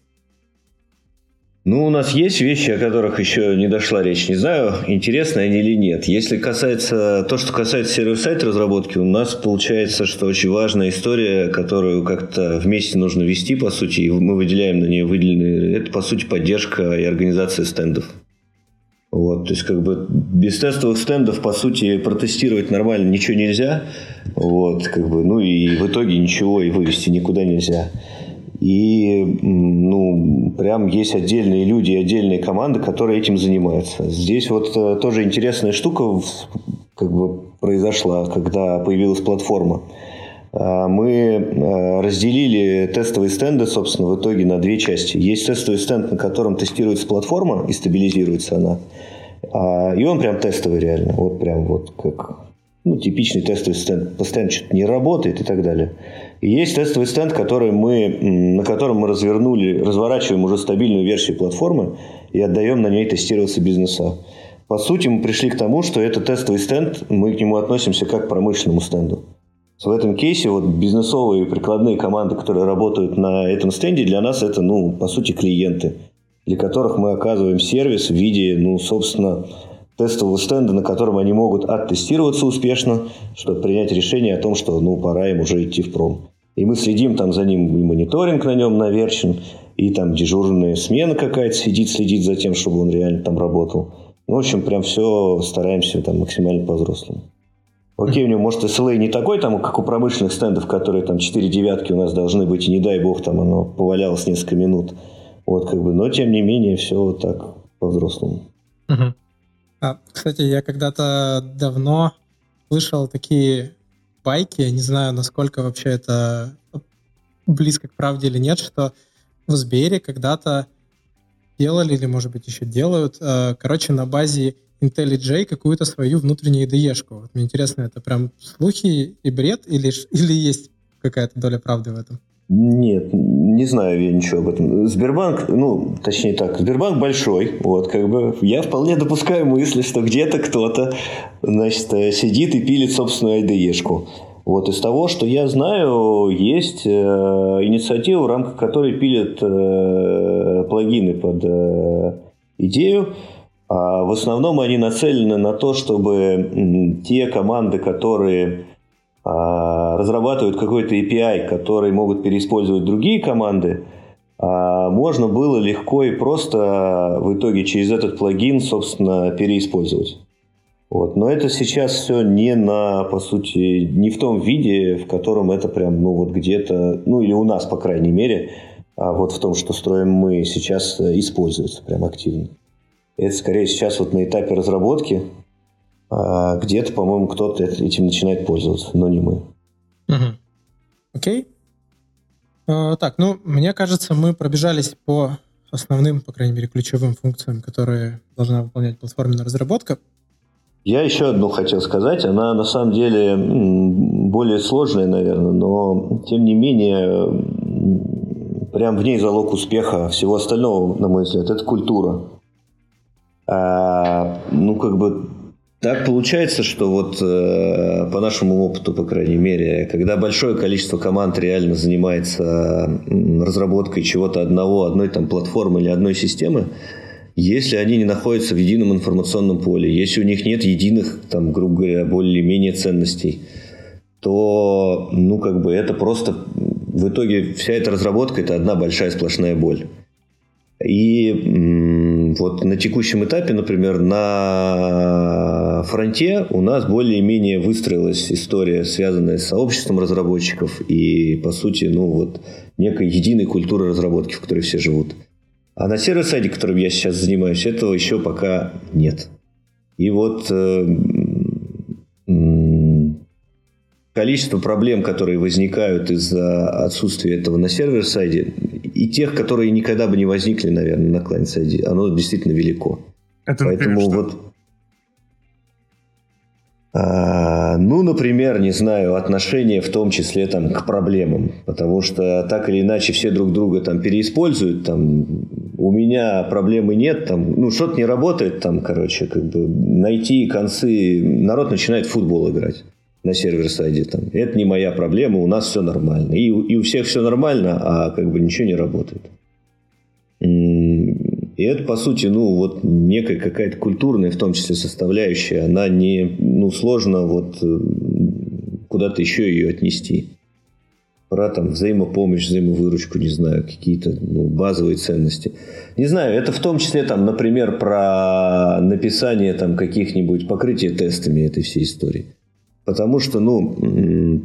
Speaker 3: Ну, у нас есть вещи, о которых еще не дошла речь. Не знаю, интересны они или нет. Если касается то, что касается сервис-сайт разработки, у нас получается, что очень важная история, которую как-то вместе нужно вести, по сути, и мы выделяем на нее выделенные, это, по сути, поддержка и организация стендов. Вот, то есть, как бы без тестовых стендов, по сути, протестировать нормально ничего нельзя. Вот, как бы, ну и в итоге ничего и вывести никуда нельзя. И, ну, прям есть отдельные люди, отдельные команды, которые этим занимаются. Здесь вот э, тоже интересная штука как бы произошла, когда появилась платформа. А, мы э, разделили тестовые стенды, собственно, в итоге на две части. Есть тестовый стенд, на котором тестируется платформа и стабилизируется она. А, и он прям тестовый реально. Вот прям вот как ну, типичный тестовый стенд. Постоянно что-то не работает и так далее. И есть тестовый стенд, который мы, на котором мы развернули, разворачиваем уже стабильную версию платформы и отдаем на ней тестироваться бизнеса. По сути, мы пришли к тому, что это тестовый стенд, мы к нему относимся как к промышленному стенду. В этом кейсе вот бизнесовые прикладные команды, которые работают на этом стенде, для нас это, ну, по сути, клиенты, для которых мы оказываем сервис в виде, ну, собственно, тестового стенда, на котором они могут оттестироваться успешно, чтобы принять решение о том, что, ну, пора им уже идти в пром. И мы следим там за ним, и мониторинг на нем наверчен, и там дежурная смена какая-то сидит, следит за тем, чтобы он реально там работал. Ну, в общем, прям все стараемся там максимально по-взрослому. Окей, у него, может, SLA не такой, там, как у промышленных стендов, которые там 4 девятки у нас должны быть, и не дай бог, там оно повалялось несколько минут. Вот, как бы, но тем не менее, все вот так по-взрослому.
Speaker 1: Угу. А, кстати, я когда-то давно слышал такие байки, не знаю, насколько вообще это близко к правде или нет, что в Сбере когда-то делали, или, может быть, еще делают, э, короче, на базе IntelliJ какую-то свою внутреннюю IDE-шку. Вот мне интересно, это прям слухи и бред, или, или есть какая-то доля правды в этом?
Speaker 3: Нет, не знаю я ничего об этом. Сбербанк, ну, точнее так, Сбербанк большой, вот, как бы, я вполне допускаю мысли, что где-то кто-то, значит, э, сидит и пилит собственную IDE-шку. Вот из того, что я знаю, есть э, инициатива, в рамках которой пилят э, плагины под э, идею. А в основном они нацелены на то, чтобы те команды, которые а, разрабатывают какой-то API, который могут переиспользовать другие команды, а, можно было легко и просто в итоге через этот плагин, собственно, переиспользовать. Вот. Но это сейчас все не на, по сути, не в том виде, в котором это прям, ну вот где-то, ну или у нас, по крайней мере, вот в том, что строим мы, сейчас используется прям активно. Это скорее сейчас вот на этапе разработки, а где-то, по-моему, кто-то этим начинает пользоваться, но не мы.
Speaker 1: Угу. Окей. А, так, ну, мне кажется, мы пробежались по основным, по крайней мере, ключевым функциям, которые должна выполнять платформенная разработка.
Speaker 3: Я еще одну хотел сказать. Она на самом деле более сложная, наверное, но тем не менее прям в ней залог успеха всего остального, на мой взгляд, это культура. А, ну, как бы так получается, что вот э, по нашему опыту, по крайней мере, когда большое количество команд реально занимается разработкой чего-то одного, одной там платформы или одной системы, если они не находятся в едином информационном поле, если у них нет единых, там, грубо говоря, более-менее ценностей, то, ну, как бы это просто в итоге вся эта разработка – это одна большая сплошная боль. И вот на текущем этапе, например, на фронте у нас более-менее выстроилась история, связанная с сообществом разработчиков и, по сути, ну вот некой единой культурой разработки, в которой все живут. А на сервис-сайде, которым я сейчас занимаюсь, этого еще пока нет. И вот э, количество проблем, которые возникают из-за отсутствия этого на сервер-сайде, и тех, которые никогда бы не возникли, наверное, на клиент-сайде, оно действительно велико. Это, Поэтому например, вот... А, ну, например, не знаю, отношение в том числе там, к проблемам. Потому что так или иначе все друг друга там переиспользуют. Там, у меня проблемы нет, там, ну, что-то не работает, там, короче, как бы найти концы. Народ начинает в футбол играть на сервер-сайде. Там. Это не моя проблема, у нас все нормально. И, и у всех все нормально, а как бы ничего не работает. И это, по сути, ну, вот некая какая-то культурная, в том числе, составляющая. Она не, ну, сложно вот э, куда-то еще ее отнести. Про там взаимопомощь, взаимовыручку, не знаю, какие-то ну, базовые ценности. Не знаю, это в том числе, там, например, про написание там каких-нибудь покрытия тестами этой всей истории. Потому что, ну,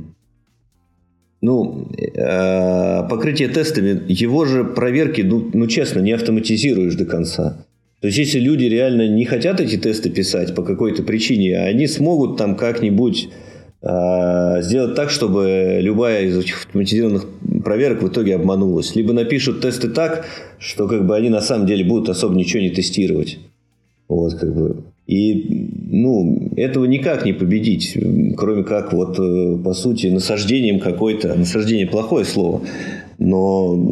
Speaker 3: ну, э, покрытие тестами, его же проверки, ну, ну, честно, не автоматизируешь до конца. То есть, если люди реально не хотят эти тесты писать по какой-то причине, они смогут там как-нибудь э, сделать так, чтобы любая из этих автоматизированных проверок в итоге обманулась. Либо напишут тесты так, что как бы они на самом деле будут особо ничего не тестировать. Вот, как бы. И ну, этого никак не победить, кроме как вот э, по сути насаждением какой-то, насаждение плохое слово, но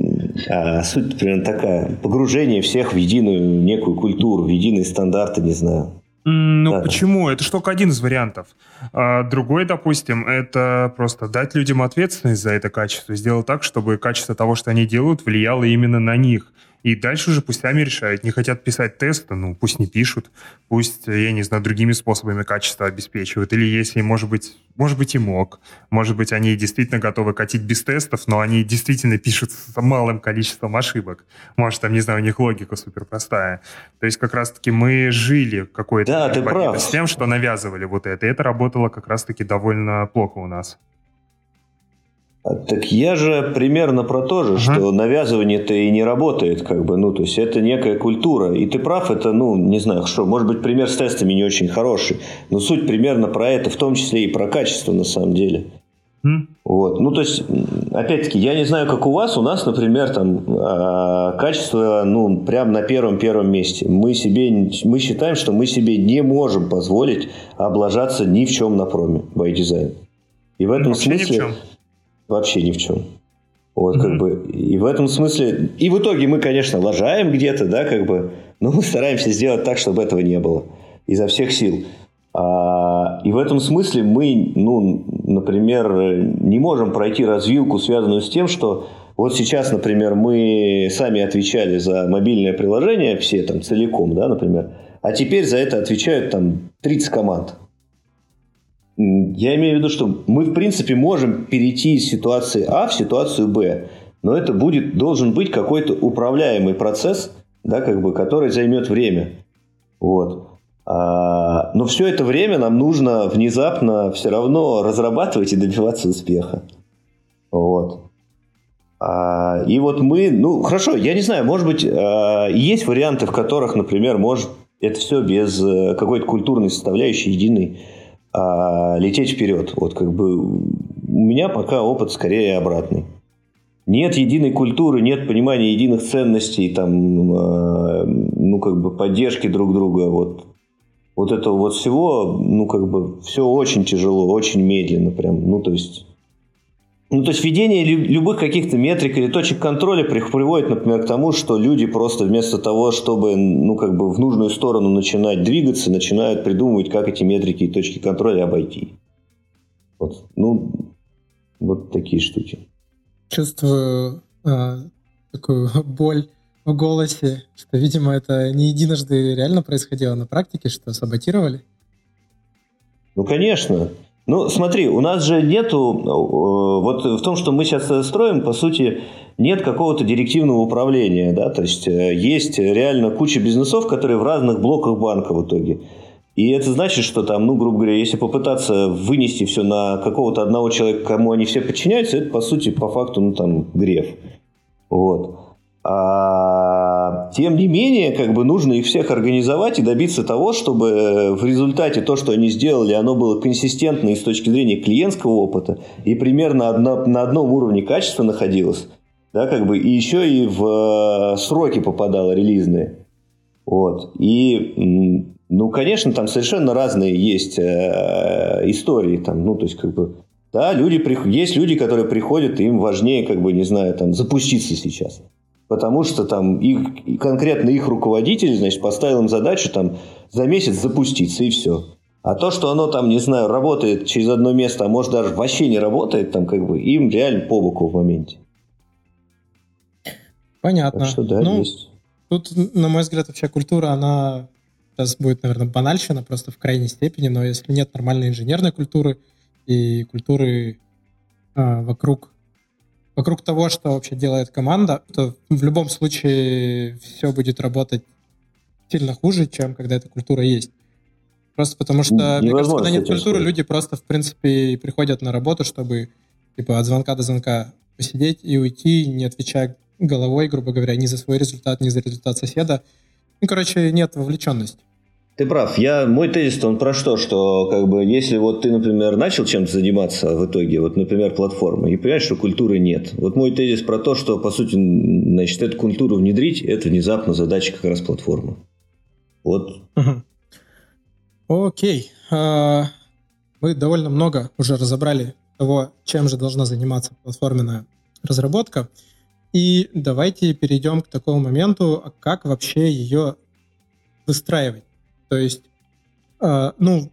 Speaker 3: а суть примерно такая, погружение всех в единую некую культуру, в единые стандарты, не знаю.
Speaker 2: Ну да. почему? Это же только один из вариантов. А другой, допустим, это просто дать людям ответственность за это качество, сделать так, чтобы качество того, что они делают, влияло именно на них. И дальше уже пусть сами решают. Не хотят писать тесты, ну пусть не пишут. Пусть, я не знаю, другими способами качество обеспечивают. Или если, может быть, может быть и мог. Может быть, они действительно готовы катить без тестов, но они действительно пишут с малым количеством ошибок. Может, там, не знаю, у них логика супер простая. То есть как раз-таки мы жили какой-то
Speaker 3: да, ты прав.
Speaker 2: с тем, что навязывали вот это. И это работало как раз-таки довольно плохо у нас.
Speaker 3: А, так я же примерно про то же, uh что навязывание-то и не работает, как бы, ну, то есть это некая культура. И ты прав, это, ну, не знаю, что, может быть, пример с тестами не очень хороший, но суть примерно про это, в том числе и про качество на самом деле. Mm. Вот, ну, то есть, опять-таки, я не знаю, как у вас, у нас, например, там, э, качество, ну, прям на первом-первом месте. Мы себе, мы считаем, что мы себе не можем позволить облажаться ни в чем на проме, by design. И в этом Вообще смысле... Ни в чем вообще ни в чем. Вот, mm-hmm. как бы, и в этом смысле, и в итоге мы, конечно, лажаем где-то, да, как бы, но мы стараемся сделать так, чтобы этого не было изо всех сил. А, и в этом смысле мы, ну, например, не можем пройти развилку, связанную с тем, что вот сейчас, например, мы сами отвечали за мобильное приложение, все там целиком, да, например, а теперь за это отвечают там 30 команд. Я имею в виду, что мы, в принципе, можем перейти из ситуации А в ситуацию Б, но это будет, должен быть какой-то управляемый процесс, да, как бы, который займет время. Вот. А, но все это время нам нужно внезапно все равно разрабатывать и добиваться успеха. Вот. А, и вот мы, ну хорошо, я не знаю, может быть, а, есть варианты, в которых, например, может это все без э, какой-то культурной составляющей единой а лететь вперед. Вот как бы у меня пока опыт скорее обратный. Нет единой культуры, нет понимания единых ценностей, там, э, ну, как бы поддержки друг друга. Вот, вот этого вот всего, ну, как бы, все очень тяжело, очень медленно прям. Ну, то есть, ну, то есть введение любых каких-то метрик или точек контроля приводит, например, к тому, что люди просто вместо того, чтобы ну, как бы в нужную сторону начинать двигаться, начинают придумывать, как эти метрики и точки контроля обойти. Вот, ну, вот такие штуки.
Speaker 1: Чувствую э, такую <laughs> боль в голосе, что, видимо, это не единожды реально происходило на практике, что саботировали.
Speaker 3: Ну, конечно. Ну, смотри, у нас же нету, э, вот в том, что мы сейчас строим, по сути, нет какого-то директивного управления, да, то есть э, есть реально куча бизнесов, которые в разных блоках банка в итоге. И это значит, что там, ну, грубо говоря, если попытаться вынести все на какого-то одного человека, кому они все подчиняются, это, по сути, по факту, ну, там, греф. Вот. А, тем не менее, как бы нужно их всех организовать и добиться того, чтобы в результате то, что они сделали, оно было консистентно и с точки зрения клиентского опыта и примерно одно, на одном уровне качества находилось, да, как бы, и еще и в э, сроки попадало релизные. Вот. И, ну, конечно, там совершенно разные есть э, истории, там, ну, то есть, как бы, да, люди, есть люди, которые приходят, и им важнее, как бы, не знаю, там, запуститься сейчас потому что там их, конкретно их руководитель, значит, поставил им задачу там за месяц запуститься и все. А то, что оно там, не знаю, работает через одно место, а может даже вообще не работает, там как бы им реально по боку в моменте.
Speaker 1: Понятно. Так что да, ну, есть. Тут, на мой взгляд, вообще культура, она сейчас будет, наверное, банальщина просто в крайней степени, но если нет нормальной инженерной культуры и культуры э, вокруг вокруг того, что вообще делает команда, то в любом случае все будет работать сильно хуже, чем когда эта культура есть. Просто потому что, мне кажется, когда нет культуры, люди просто, в принципе, приходят на работу, чтобы типа от звонка до звонка посидеть и уйти, не отвечая головой, грубо говоря, ни за свой результат, ни за результат соседа. Ну, короче, нет вовлеченности.
Speaker 3: Ты прав. Я, мой тезис он про что? Что как бы если вот ты, например, начал чем-то заниматься в итоге, вот, например, платформой, и понимаешь, что культуры нет. Вот мой тезис про то, что, по сути, значит, эту культуру внедрить, это внезапно задача как раз платформы. Вот.
Speaker 1: Окей. А, мы довольно много уже разобрали того, чем же должна заниматься платформенная разработка. И давайте перейдем к такому моменту, а как вообще ее выстраивать. То есть, э, ну,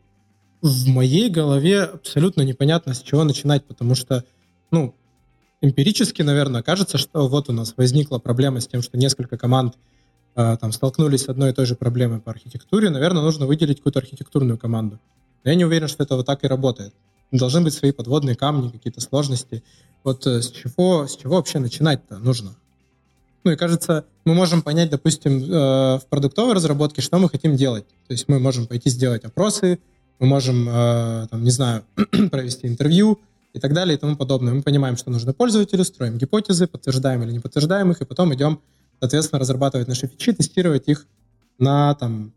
Speaker 1: в моей голове абсолютно непонятно, с чего начинать, потому что, ну, эмпирически, наверное, кажется, что вот у нас возникла проблема с тем, что несколько команд э, там столкнулись с одной и той же проблемой по архитектуре, наверное, нужно выделить какую-то архитектурную команду. Но я не уверен, что это вот так и работает. Должны быть свои подводные камни, какие-то сложности. Вот э, с чего, с чего вообще начинать-то нужно? Ну и кажется, мы можем понять, допустим, э, в продуктовой разработке, что мы хотим делать. То есть мы можем пойти сделать опросы, мы можем, э, там, не знаю, <clears throat> провести интервью, и так далее и тому подобное. Мы понимаем, что нужно пользователю, строим гипотезы, подтверждаем или не подтверждаем их, и потом идем, соответственно, разрабатывать наши фичи, тестировать их на там,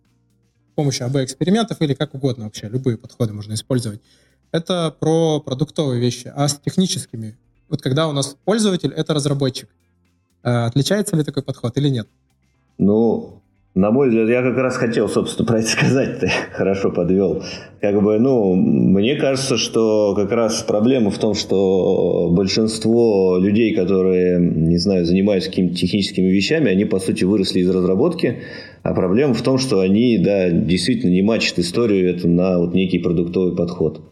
Speaker 1: помощью АБ-экспериментов или как угодно вообще, любые подходы можно использовать. Это про продуктовые вещи. А с техническими, вот когда у нас пользователь — это разработчик, отличается ли такой подход или нет?
Speaker 3: Ну, на мой взгляд, я как раз хотел, собственно, про это сказать, ты хорошо подвел. Как бы, ну, мне кажется, что как раз проблема в том, что большинство людей, которые, не знаю, занимаются какими-то техническими вещами, они, по сути, выросли из разработки, а проблема в том, что они, да, действительно не мачат историю это на вот некий продуктовый подход.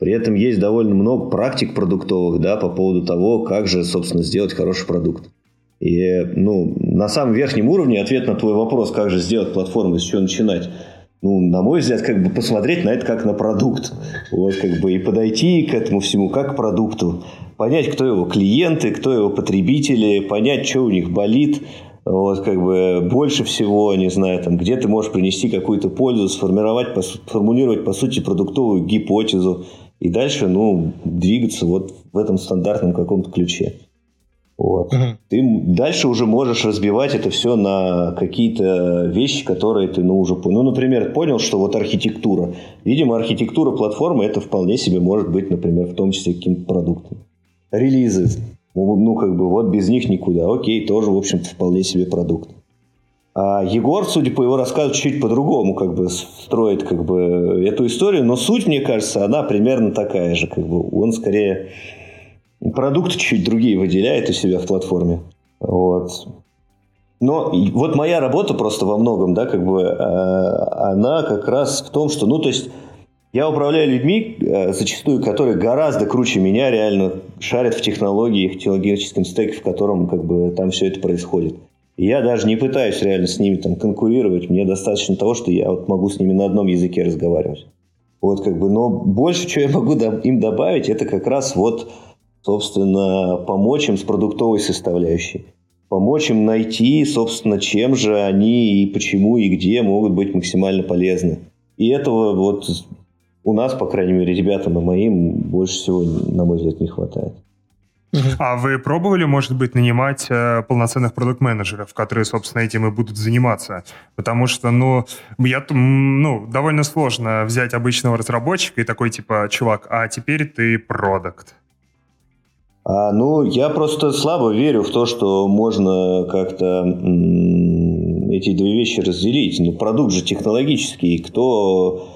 Speaker 3: При этом есть довольно много практик продуктовых, да, по поводу того, как же, собственно, сделать хороший продукт. И ну, на самом верхнем уровне ответ на твой вопрос, как же сделать платформу, с чего начинать, ну, на мой взгляд, как бы посмотреть на это как на продукт. Вот, как бы, и подойти к этому всему как к продукту. Понять, кто его клиенты, кто его потребители, понять, что у них болит. Вот, как бы, больше всего, не знаю, там, где ты можешь принести какую-то пользу, сформировать, сформулировать, по сути, продуктовую гипотезу. И дальше, ну, двигаться вот в этом стандартном каком-то ключе. Вот. Угу. Ты дальше уже можешь разбивать это все на какие-то вещи, которые ты ну, уже понял. Ну, например, понял, что вот архитектура. Видимо, архитектура платформы это вполне себе может быть, например, в том числе каким-то продуктом. Релизы. Ну, ну, как бы вот без них никуда. Окей, тоже, в общем-то, вполне себе продукт. А Егор, судя по его рассказу, чуть по-другому как бы строит как бы эту историю, но суть, мне кажется, она примерно такая же. Как бы он скорее продукты чуть другие выделяет у себя в платформе. Вот. Но вот моя работа просто во многом, да, как бы, э, она как раз в том, что, ну, то есть, я управляю людьми, э, зачастую, которые гораздо круче меня реально шарят в технологии, в технологическом стеке, в котором, как бы, там все это происходит. Я даже не пытаюсь реально с ними там конкурировать, мне достаточно того, что я вот могу с ними на одном языке разговаривать. Вот, как бы, но больше, что я могу им добавить, это как раз вот собственно, помочь им с продуктовой составляющей. Помочь им найти, собственно, чем же они и почему и где могут быть максимально полезны. И этого вот у нас, по крайней мере, ребятам и моим больше всего, на мой взгляд, не хватает.
Speaker 2: А вы пробовали, может быть, нанимать э, полноценных продукт-менеджеров, которые, собственно, этим и будут заниматься? Потому что, ну, я, ну, довольно сложно взять обычного разработчика и такой, типа, чувак, а теперь ты продукт.
Speaker 3: А, ну, я просто слабо верю в то, что можно как-то эти две вещи разделить. Ну, продукт же технологический. Кто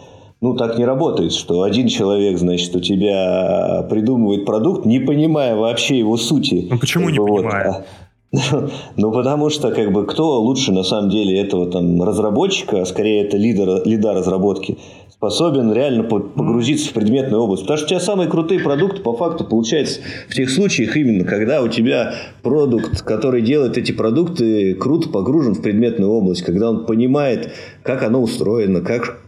Speaker 3: ну, так не работает, что один человек, значит, у тебя придумывает продукт, не понимая вообще его сути.
Speaker 2: Ну, почему не вот, понимая? А, <laughs>
Speaker 3: ну, потому что, как бы, кто лучше, на самом деле, этого там разработчика, а скорее это лидер, лида разработки, способен реально погрузиться в предметную область. Потому что у тебя самые крутые продукты, по факту, получается в тех случаях именно, когда у тебя продукт, который делает эти продукты, круто погружен в предметную область, когда он понимает, как оно устроено, как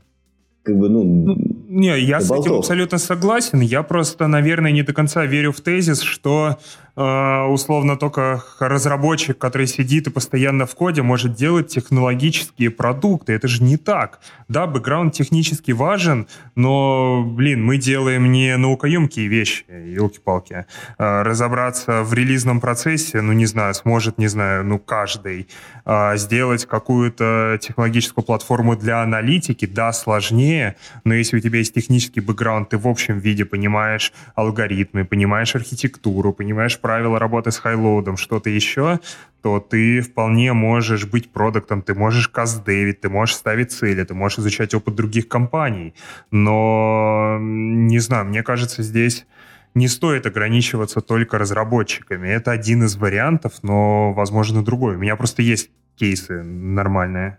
Speaker 3: как бы, ну
Speaker 2: не, я с этим абсолютно согласен. Я просто, наверное, не до конца верю в тезис, что э, условно только разработчик, который сидит и постоянно в коде, может делать технологические продукты. Это же не так. Да, бэкграунд технически важен, но, блин, мы делаем не наукоемкие вещи, елки-палки. Э, разобраться в релизном процессе, ну, не знаю, сможет, не знаю, ну, каждый. Э, сделать какую-то технологическую платформу для аналитики, да, сложнее, но если у тебя есть технический бэкграунд, ты в общем виде понимаешь алгоритмы, понимаешь архитектуру, понимаешь правила работы с хайлоудом, что-то еще, то ты вполне можешь быть продуктом, ты можешь каздевить, ты можешь ставить цели, ты можешь изучать опыт других компаний. Но, не знаю, мне кажется, здесь не стоит ограничиваться только разработчиками. Это один из вариантов, но, возможно, другой. У меня просто есть кейсы нормальные.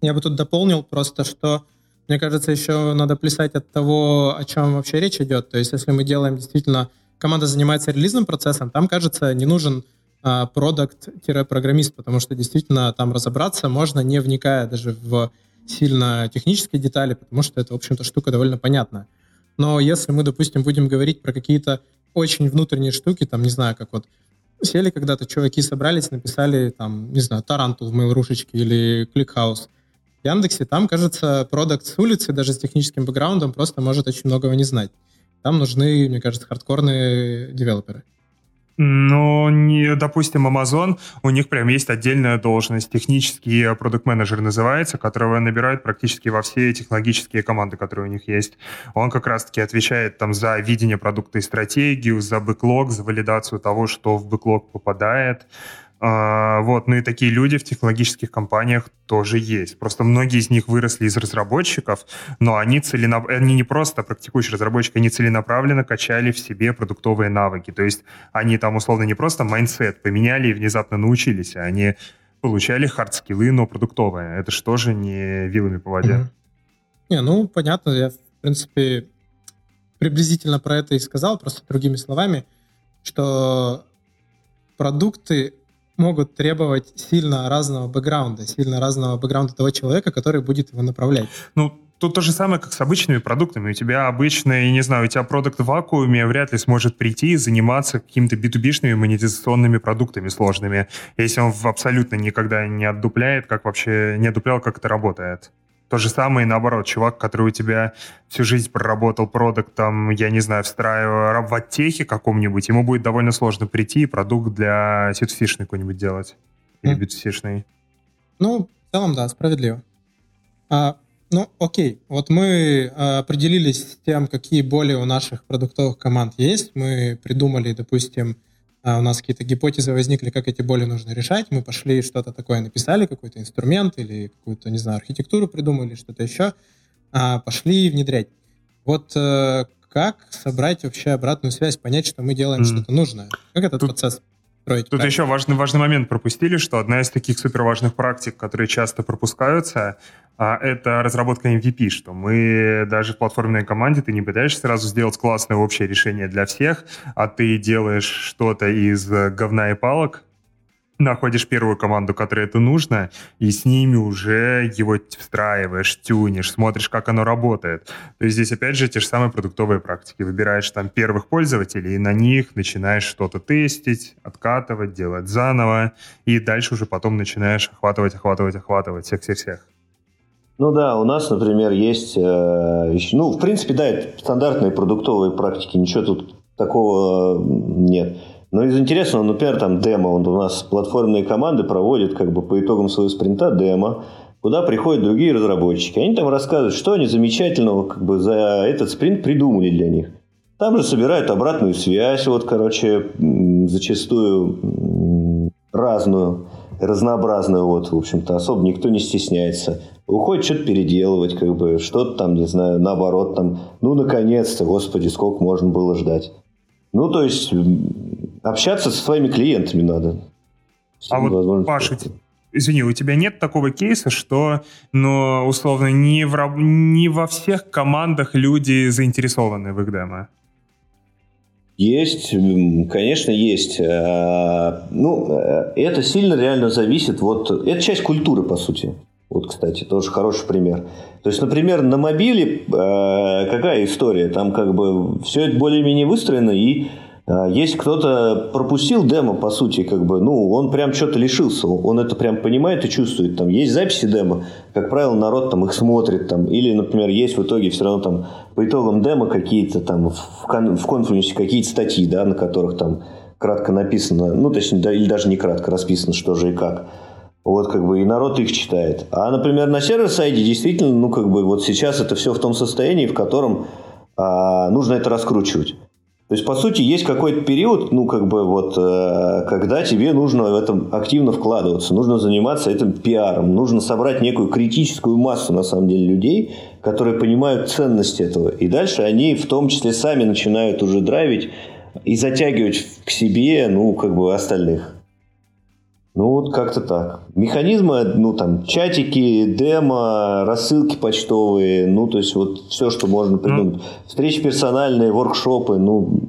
Speaker 1: Я бы тут дополнил просто, что мне кажется, еще надо плясать от того, о чем вообще речь идет. То есть, если мы делаем действительно команда занимается релизным процессом, там, кажется, не нужен а, продукт-программист, потому что действительно там разобраться можно, не вникая даже в сильно технические детали, потому что это, в общем-то, штука довольно понятная. Но если мы, допустим, будем говорить про какие-то очень внутренние штуки, там, не знаю, как вот сели когда-то чуваки, собрались, написали, там, не знаю, Таранту в mail или ClickHouse. В Яндексе там, кажется, продукт с улицы, даже с техническим бэкграундом, просто может очень многого не знать. Там нужны, мне кажется, хардкорные девелоперы.
Speaker 2: Ну, не, допустим, Amazon, у них прям есть отдельная должность, технический продукт-менеджер называется, которого набирают практически во все технологические команды, которые у них есть. Он как раз-таки отвечает там за видение продукта и стратегию, за бэклог, за валидацию того, что в бэклог попадает, а, вот, ну и такие люди в технологических компаниях тоже есть. Просто многие из них выросли из разработчиков, но они, целенап... они не просто практикующие разработчики, они целенаправленно качали в себе продуктовые навыки. То есть они там условно не просто mindset поменяли и внезапно научились, а они получали hard skill ы, но продуктовые. Это что же не вилами по воде? Mm-hmm.
Speaker 1: Не, ну, понятно, я, в принципе, приблизительно про это и сказал, просто другими словами, что продукты могут требовать сильно разного бэкграунда, сильно разного бэкграунда того человека, который будет его направлять.
Speaker 2: Ну, Тут то же самое, как с обычными продактами. У тебя обычный, не знаю, у тебя продакт в вакууме вряд ли сможет прийти и заниматься какими-то B2B-шными монетизационными продуктами сложными, если он абсолютно никогда не отдупляет, как вообще не отдуплял, как это работает. То же самое и наоборот, чувак, который у тебя всю жизнь проработал продукт, там, я не знаю, встраивая в оттехе каком-нибудь, ему будет довольно сложно прийти и продукт для ситфишной какой-нибудь делать. Или mm. битфишной.
Speaker 1: Ну, в целом, да, справедливо. А, ну, окей. Вот мы а, определились с тем, какие боли у наших продуктовых команд есть. Мы придумали, допустим, у нас какие-то гипотезы возникли, как эти боли нужно решать, мы пошли что-то такое написали, какой-то инструмент или какую-то, не знаю, архитектуру придумали, что-то еще, а пошли внедрять. Вот э, как собрать вообще обратную связь, понять, что мы делаем mm. что-то нужное? Как этот Тут... процесс
Speaker 2: строить. Тут еще важный, важный момент пропустили, что одна из таких суперважных практик, которые часто пропускаются, а, это разработка MVP, что мы даже в платформенной команде, ты не пытаешься сразу сделать классное общее решение для всех, а ты делаешь что-то из говна и палок, находишь первую команду, которой это нужно, и с ними уже его встраиваешь, тюнишь, смотришь, как оно работает. То есть здесь, опять же, те же самые продуктовые практики. Выбираешь там первых пользователей, и на них начинаешь что-то тестить, откатывать, делать заново, и дальше уже потом начинаешь охватывать, охватывать, охватывать всех-всех-всех.
Speaker 3: Ну да, у нас, например, есть, э, ну, в принципе, да, это стандартные продуктовые практики, ничего тут такого нет. Но из интересного, например, там демо, у нас платформенные команды проводят как бы по итогам своего спринта демо, куда приходят другие разработчики. Они там рассказывают, что они замечательного как бы за этот спринт придумали для них. Там же собирают обратную связь, вот, короче, зачастую разную, разнообразную, вот, в общем-то, особо никто не стесняется. Уходит что-то переделывать, как бы, что-то там, не знаю, наоборот, там, ну, наконец-то, господи, сколько можно было ждать. Ну, то есть, общаться со своими клиентами надо.
Speaker 2: А вот, Паша, извини, у тебя нет такого кейса, что, ну, условно, не, в, не во всех командах люди заинтересованы в их демо?
Speaker 3: Есть, конечно, есть. Э, ну, э, это сильно реально зависит. Вот, это часть культуры, по сути. Вот, кстати, тоже хороший пример. То есть, например, на мобиле э, какая история? Там как бы все это более-менее выстроено, и э, есть кто-то пропустил демо, по сути, как бы, ну, он прям что-то лишился, он это прям понимает и чувствует. Там есть записи демо, как правило, народ там их смотрит, там, или, например, есть в итоге все равно там по итогам демо какие-то там в, кон- в конференции какие-то статьи, да, на которых там кратко написано, ну, точнее, да, или даже не кратко расписано, что же и как. Вот как бы и народ их читает. А, например, на сервер-сайде действительно, ну как бы вот сейчас это все в том состоянии, в котором а, нужно это раскручивать. То есть, по сути, есть какой-то период, ну, как бы вот, э, когда тебе нужно в этом активно вкладываться, нужно заниматься этим пиаром, нужно собрать некую критическую массу, на самом деле, людей, которые понимают ценность этого. И дальше они в том числе сами начинают уже драйвить и затягивать к себе, ну, как бы остальных. Ну, вот как-то так. Механизмы, ну, там, чатики, демо, рассылки почтовые, ну, то есть вот все, что можно придумать. Mm. Встречи персональные, воркшопы, ну,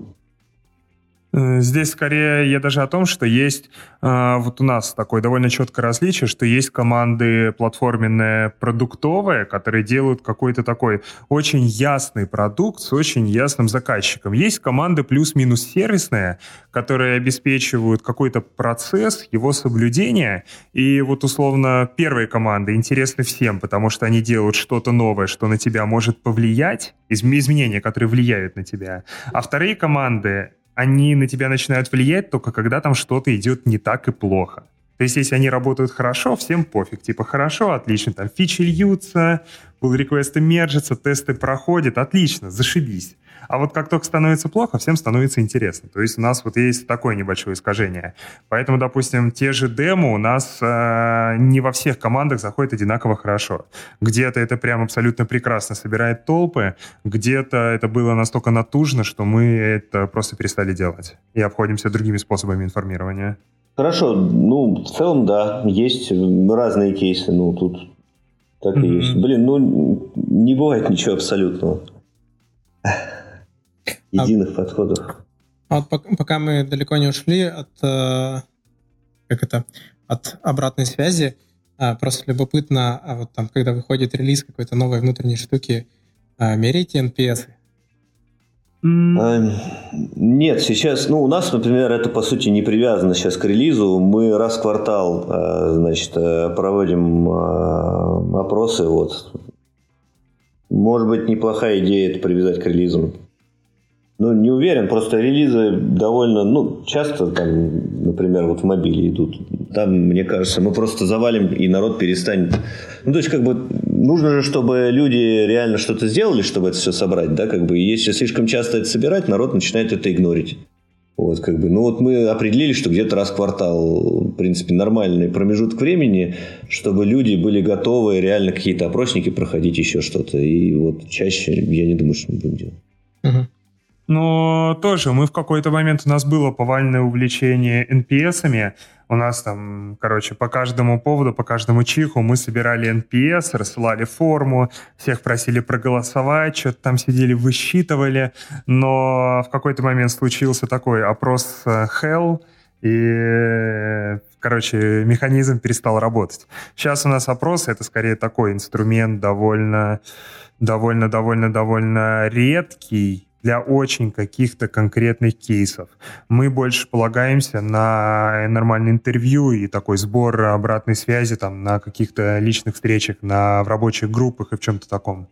Speaker 2: здесь скорее я даже о том, что есть э, вот у нас такое довольно четкое различие, что есть команды платформенные продуктовые, которые делают какой-то такой очень ясный продукт с очень ясным заказчиком. Есть команды плюс-минус сервисные, которые обеспечивают какой-то процесс, его соблюдения. И вот условно первые команды интересны всем, потому что они делают что-то новое, что на тебя может повлиять, изменения, которые влияют на тебя. А вторые команды они на тебя начинают влиять только когда там что-то идет не так и плохо. То есть, если они работают хорошо, всем пофиг. Типа, хорошо, отлично, там фичи льются, pull реквесты мержатся, тесты проходят, отлично, зашибись. А вот как только становится плохо, всем становится интересно. То есть у нас вот есть такое небольшое искажение. Поэтому, допустим, те же демо у нас э, не во всех командах заходят одинаково хорошо. Где-то это прям абсолютно прекрасно собирает толпы, где-то это было настолько натужно, что мы это просто перестали делать и обходимся другими способами информирования.
Speaker 3: Хорошо, ну, в целом, да, есть разные кейсы, ну, тут так mm-hmm. и есть. Блин, ну, не бывает ничего абсолютного. А единых а, подходов.
Speaker 1: А вот пока мы далеко не ушли от, э, как это, от обратной связи, а, просто любопытно, а вот там, когда выходит релиз какой-то новой внутренней штуки, меряете NPS?
Speaker 3: Нет, сейчас, ну, у нас, например, это, по сути, не привязано сейчас к релизу. Мы раз в квартал, значит, э, проводим опросы, вот. Может быть, неплохая идея это привязать к релизам. Ну, не уверен, просто релизы довольно, ну, часто там, например, вот в мобиле идут. Там, мне кажется, мы просто завалим, и народ перестанет. Ну, то есть, как бы, нужно же, чтобы люди реально что-то сделали, чтобы это все собрать, да, как бы, и если слишком часто это собирать, народ начинает это игнорить. Вот, как бы, ну вот мы определили, что где-то раз в квартал, в принципе, нормальный промежуток времени, чтобы люди были готовы реально какие-то опросники проходить, еще что-то. И вот чаще я не думаю, что мы будем делать.
Speaker 2: Угу. Но тоже мы в какой-то момент, у нас было повальное увлечение NPS-ами. У нас там, короче, по каждому поводу, по каждому чиху мы собирали NPS, рассылали форму, всех просили проголосовать, что-то там сидели, высчитывали. Но в какой-то момент случился такой опрос э, Hell, и, короче, механизм перестал работать. Сейчас у нас опросы — это скорее такой инструмент довольно, довольно, довольно, довольно редкий, для очень каких-то конкретных кейсов. Мы больше полагаемся на нормальное интервью и такой сбор обратной связи там на каких-то личных встречах, на, в рабочих группах и в чем-то таком.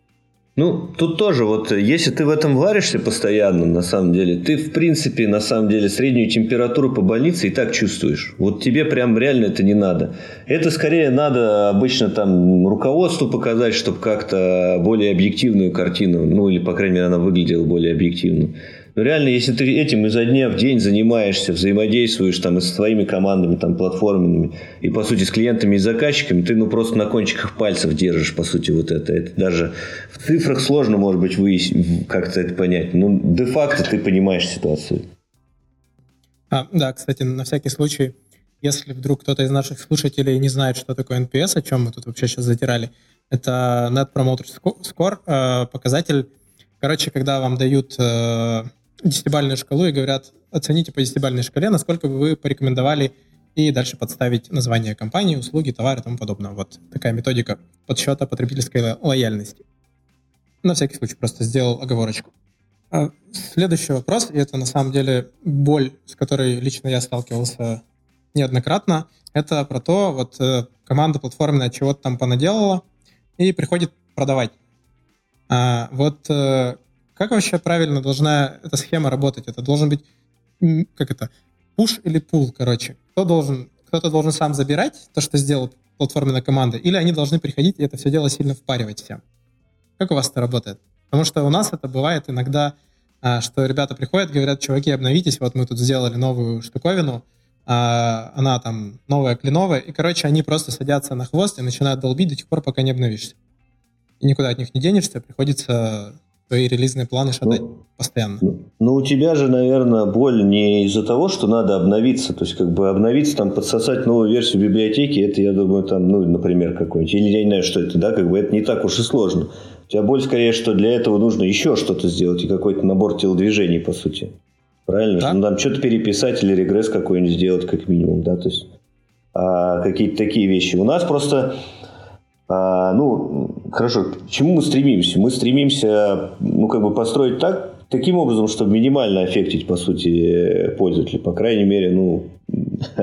Speaker 3: Ну, тут тоже вот, если ты в этом варишься постоянно, на самом деле, ты, в принципе, на самом деле, среднюю температуру по больнице и так чувствуешь. Вот тебе прям реально это не надо. Это скорее надо обычно там руководству показать, чтобы как-то более объективную картину, ну, или, по крайней мере, она выглядела более объективно. Но реально, если ты этим изо дня в день занимаешься, взаимодействуешь там и со своими командами, там, платформенными, и, по сути, с клиентами и заказчиками, ты, ну, просто на кончиках пальцев держишь, по сути, вот это. Это даже в цифрах сложно, может быть, выяснить, как-то это понять. Но де-факто ты понимаешь ситуацию.
Speaker 1: А, да, кстати, на всякий случай, если вдруг кто-то из наших слушателей не знает, что такое NPS, о чем мы тут вообще сейчас затирали, это Net Promoter Score, э, показатель, короче, когда вам дают э, десятибальную шкалу и говорят, оцените по десятибальной шкале, насколько бы вы порекомендовали и дальше подставить название компании, услуги, товары и тому подобное. Вот такая методика подсчета потребительской лояльности. На всякий случай просто сделал оговорочку. А следующий вопрос, и это на самом деле боль, с которой лично я сталкивался неоднократно, это про то, вот э, команда платформенная чего-то там понаделала и приходит продавать. А, вот э, как вообще правильно должна эта схема работать? Это должен быть, как это, пуш или пул, короче. Кто должен, кто-то должен сам забирать то, что сделал платформенная команда, или они должны приходить и это все дело сильно впаривать всем? Как у вас это работает? Потому что у нас это бывает иногда, а, что ребята приходят, говорят, чуваки, обновитесь, вот мы тут сделали новую штуковину, а, она там новая, кленовая, и, короче, они просто садятся на хвост и начинают долбить до тех пор, пока не обновишься. И никуда от них не денешься, приходится твои релизные планы шатать ну, постоянно.
Speaker 3: Ну, ну, у тебя же, наверное, боль не из-за того, что надо обновиться. То есть, как бы обновиться, там, подсосать новую версию библиотеки, это, я думаю, там, ну, например, какой-нибудь. Или я не знаю, что это, да, как бы это не так уж и сложно. У тебя боль скорее, что для этого нужно еще что-то сделать и какой-то набор телодвижений, по сути. Правильно? Да? Ну, там что-то переписать или регресс какой-нибудь сделать, как минимум, да, то есть а, какие-то такие вещи. У нас просто, а, ну, хорошо, к чему мы стремимся? Мы стремимся, ну, как бы построить так, таким образом, чтобы минимально аффектить, по сути, пользователя. По крайней мере, ну, <laughs>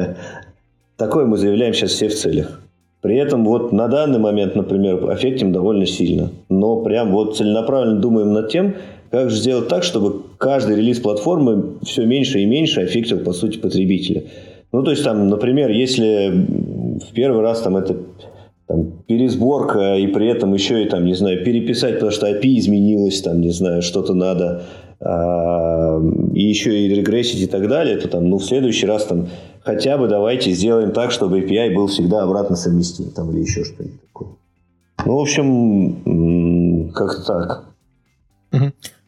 Speaker 3: такое мы заявляем сейчас все в целях. При этом вот на данный момент, например, аффектим довольно сильно. Но прям вот целенаправленно думаем над тем, как же сделать так, чтобы каждый релиз платформы все меньше и меньше аффектил, по сути, потребителя. Ну, то есть, там, например, если в первый раз там это там, пересборка, и при этом еще и, там, не знаю, переписать, потому что API изменилось, там, не знаю, что-то надо, а, и еще и регрессить и так далее, то там, ну, в следующий раз там хотя бы давайте сделаем так, чтобы API был всегда обратно совместим, там, или еще что-нибудь такое. Ну, в общем, как-то так.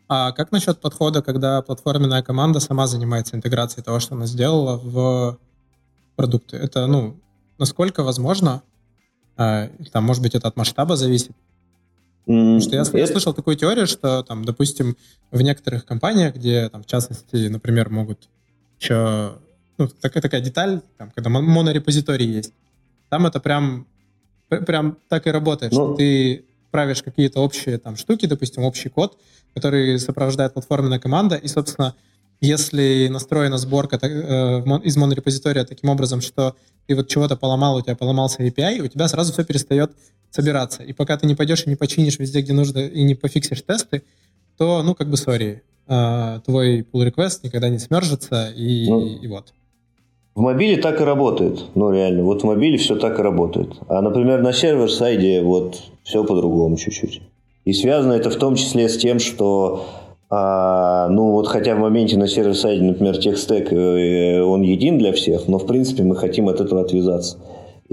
Speaker 1: А как насчет подхода, когда платформенная команда сама занимается интеграцией того, что она сделала в продукты? Это, ну, насколько возможно? А, там, может быть, это от масштаба зависит? Потому что я, я слышал такую теорию, что, там, допустим, в некоторых компаниях, где, там, в частности, например, могут еще... Ну, такая, такая деталь, там, когда монорепозиторий есть, там это прям, прям так и работает, ну, что ты правишь какие-то общие там штуки, допустим, общий код, который сопровождает платформенная команда, и, собственно, если настроена сборка э, из монорепозитория таким образом, что ты вот чего-то поломал, у тебя поломался API, у тебя сразу все перестает собираться. И пока ты не пойдешь и не починишь везде, где нужно, и не пофиксишь тесты, то, ну, как бы, сори, э, твой pull request никогда не смержится, и, ну, и вот.
Speaker 3: В мобиле так и работает, ну реально, вот в мобиле все так и работает. А, например, на сервер-сайде вот все по-другому чуть-чуть. И связано это в том числе с тем, что а, ну вот хотя в моменте на сервер-сайде, например, техстек, э, он един для всех, но в принципе мы хотим от этого отвязаться.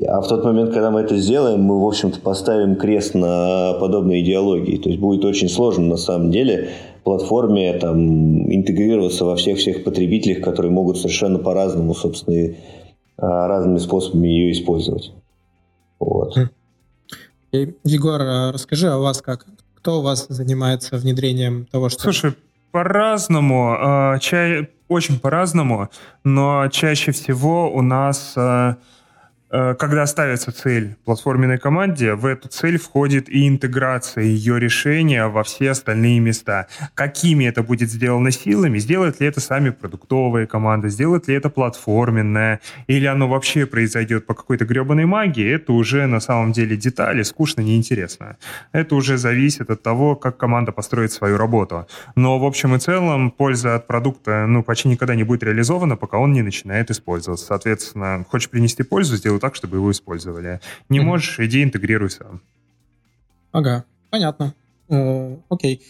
Speaker 3: А в тот момент, когда мы это сделаем, мы, в общем-то, поставим крест на подобной идеологии. То есть будет очень сложно, на самом деле, платформе там, интегрироваться во всех-всех потребителях, которые могут совершенно по-разному, собственно, а, разными способами ее использовать. Вот.
Speaker 1: Егор, а расскажи, у вас как? Кто у вас занимается внедрением того, что...
Speaker 2: Слушай, по-разному, а, чай, очень по-разному, но чаще всего у нас Э, когда ставится цель платформенной команде, в эту цель входит и интеграция ее решения во все остальные места. Какими это будет сделано силами? Сделают ли это сами продуктовые команды? Сделает ли это платформенная? Или оно вообще произойдет по какой-то гребаной магии? Это уже на самом деле детали, скучно, неинтересно. Это уже зависит от того, как команда построит свою работу. Но в общем и целом польза от продукта ну, почти никогда не будет реализована, пока он не начинает использоваться. Соответственно, хочешь принести пользу, сделай так, чтобы его использовали. Не mm-hmm. можешь, иди интегрируй сам.
Speaker 1: Ага, понятно. Э, окей.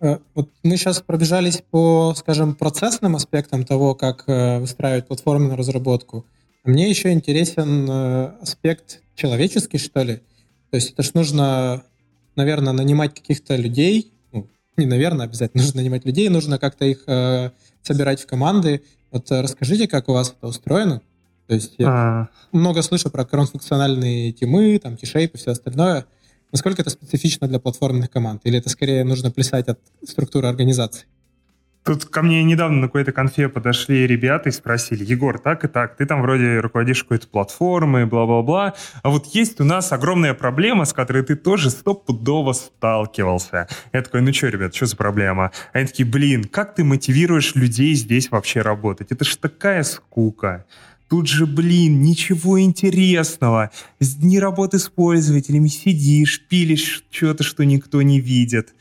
Speaker 1: Э, вот мы сейчас пробежались по, скажем, процессным аспектам того, как э, выстраивать платформу на разработку. Мне еще интересен аспект человеческий, что ли. То есть это ж нужно, наверное, нанимать каких-то людей. Ну, не наверное, обязательно <laughs> нужно нанимать людей, нужно как-то их собирать в команды. Вот расскажите, как у вас это устроено? То есть я а... много слышу про кроссфункциональные тимы, там, T-Shape и все остальное. Насколько это специфично для платформенных команд? Или это скорее нужно плясать от структуры организации?
Speaker 2: Тут ко мне недавно на какой-то конфе подошли ребята и спросили, Егор, так и так, ты там вроде руководишь какой-то платформой, бла-бла-бла, а вот есть у нас огромная проблема, с которой ты тоже стопудово сталкивался. Я такой, ну что, ребят, что за проблема? Они такие, блин, как ты мотивируешь людей здесь вообще работать? Это ж такая скука. Тут же, блин, ничего интересного. Ни работы с пользователями, сидишь, пилишь что-то, что никто не видит.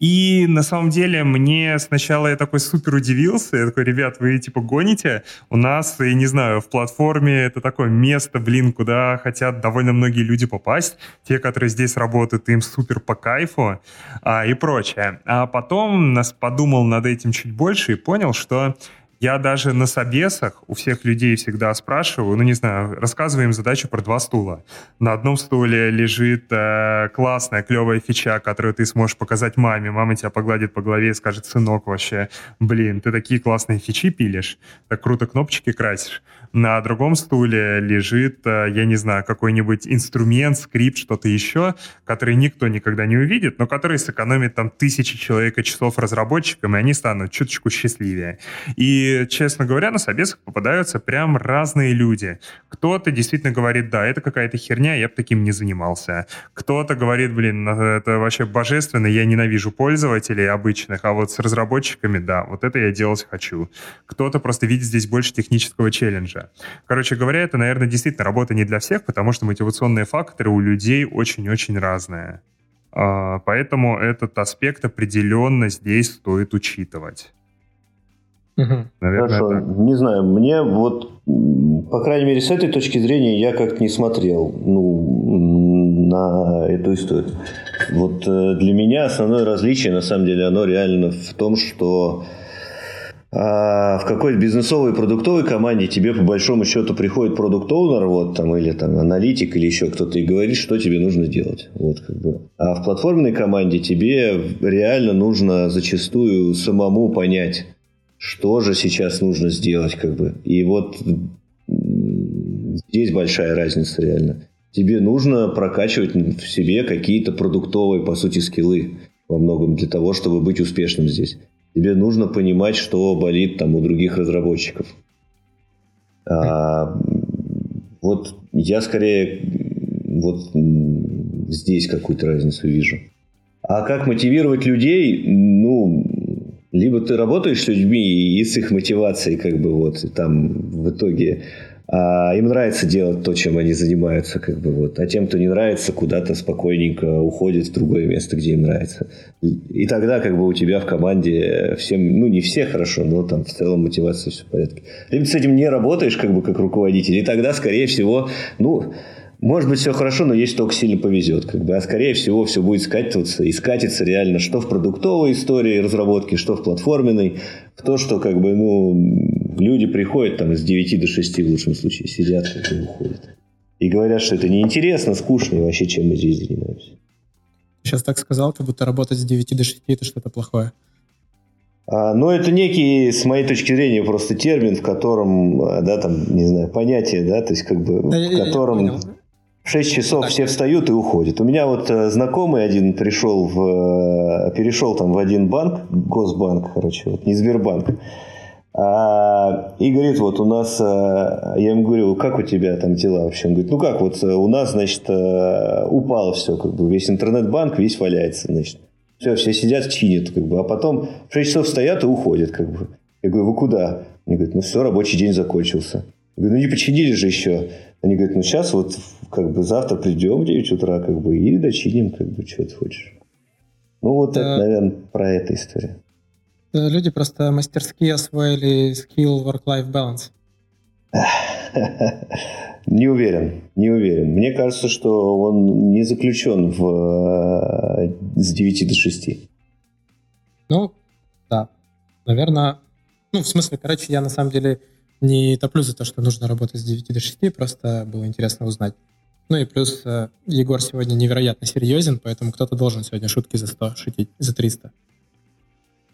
Speaker 2: И на самом деле мне сначала я такой супер удивился. Я такой, ребят, вы типа гоните? У нас, я не знаю, в платформе это такое место, блин, куда хотят довольно многие люди попасть. Те, которые здесь работают, им супер по кайфу а, и прочее. А потом нас подумал над этим чуть больше и понял, что Я даже на собесах у всех людей всегда спрашиваю, ну, не знаю, рассказываю им задачу про два стула. На одном стуле лежит э, классная, клевая фича, которую ты сможешь показать маме. Мама тебя погладит по голове и скажет, сынок, вообще, блин, ты такие классные фичи пилишь, так круто кнопочки красишь. На другом стуле лежит, э, я не знаю, какой-нибудь инструмент, скрипт, что-то еще, который никто никогда не увидит, но который сэкономит там тысячи человек и часов разработчикам, и они станут чуточку счастливее. И, честно говоря, на собесах попадаются прям разные люди. Кто-то действительно говорит, да, это какая-то херня, я бы таким не занимался. Кто-то говорит, блин, это вообще божественно, я ненавижу пользователей обычных, а вот с разработчиками, да, вот это я делать хочу. Кто-то просто видит здесь больше технического челленджа. Короче говоря, это, наверное, действительно работа не для всех, потому что мотивационные факторы у людей очень-очень разные. А, поэтому этот аспект определенно здесь стоит учитывать.
Speaker 3: Угу. Наверное, Хорошо. Это... Не знаю, мне вот, по крайней мере, с этой точки зрения я как-то не смотрел ну, на эту историю. Вот э, для меня основное различие, на самом деле, оно реально в том, что а в какой-то бизнесовой продуктовой команде тебе по большому счету приходит продукт оунер вот там или там аналитик или еще кто-то и говорит, что тебе нужно делать. Вот как бы. А в платформенной команде тебе реально нужно зачастую самому понять, что же сейчас нужно сделать, как бы. И вот здесь большая разница реально. Тебе нужно прокачивать в себе какие-то продуктовые, по сути, скиллы во многом для того, чтобы быть успешным здесь тебе нужно понимать, что болит там у других разработчиков. А, вот я скорее вот здесь какую-то разницу вижу. А как мотивировать людей? Ну, либо ты работаешь с людьми и с их мотивацией, как бы вот, там в итоге а им нравится делать то, чем они занимаются, как бы вот. А тем, кто не нравится, куда-то спокойненько уходит в другое место, где им нравится. И тогда как бы у тебя в команде всем, ну не все хорошо, но там в целом мотивация все в порядке. Либо ты с этим не работаешь как бы как руководитель, и тогда, скорее всего, ну, может быть, все хорошо, но есть только сильно повезет. Как бы. А скорее всего, все будет скатываться и скатится реально что в продуктовой истории разработки, что в платформенной, в то, что как бы, ну, люди приходят там с 9 до 6 в лучшем случае, сидят и уходят. И говорят, что это неинтересно, скучно, и вообще чем мы здесь занимаемся.
Speaker 1: Сейчас так сказал, как будто работать с 9 до 6 это что-то плохое.
Speaker 3: А, ну, это некий, с моей точки зрения, просто термин, в котором, да, там, не знаю, понятие, да, то есть как бы, да, в котором... Я, я, я в 6 часов так. все встают и уходят. У меня вот э, знакомый один пришел в, э, перешел там в один банк, Госбанк, короче, вот, не Сбербанк. А, и говорит, вот у нас, э, я ему говорю, как у тебя там дела вообще? Он говорит, ну как, вот у нас, значит, упало все, как бы весь интернет-банк весь валяется, значит. Все, все сидят, чинят, как бы, а потом в 6 часов стоят и уходят, как бы. Я говорю, вы куда? Они говорят, ну все, рабочий день закончился. Я говорю, ну не починили же еще. Они говорят, ну сейчас вот как бы завтра придем в 9 утра как бы и дочиним, как бы, что ты хочешь. Ну вот да. это, наверное, про эту историю.
Speaker 1: Люди просто мастерски освоили скилл work-life balance. <laughs>
Speaker 3: Не уверен, не уверен. Мне кажется, что он не заключен в, э, с 9 до 6.
Speaker 1: Ну, да. Наверное, ну, в смысле, короче, я на самом деле не топлю за то, что нужно работать с 9 до 6, просто было интересно узнать. Ну и плюс э, Егор сегодня невероятно серьезен, поэтому кто-то должен сегодня шутки за 100 шутить, за 300.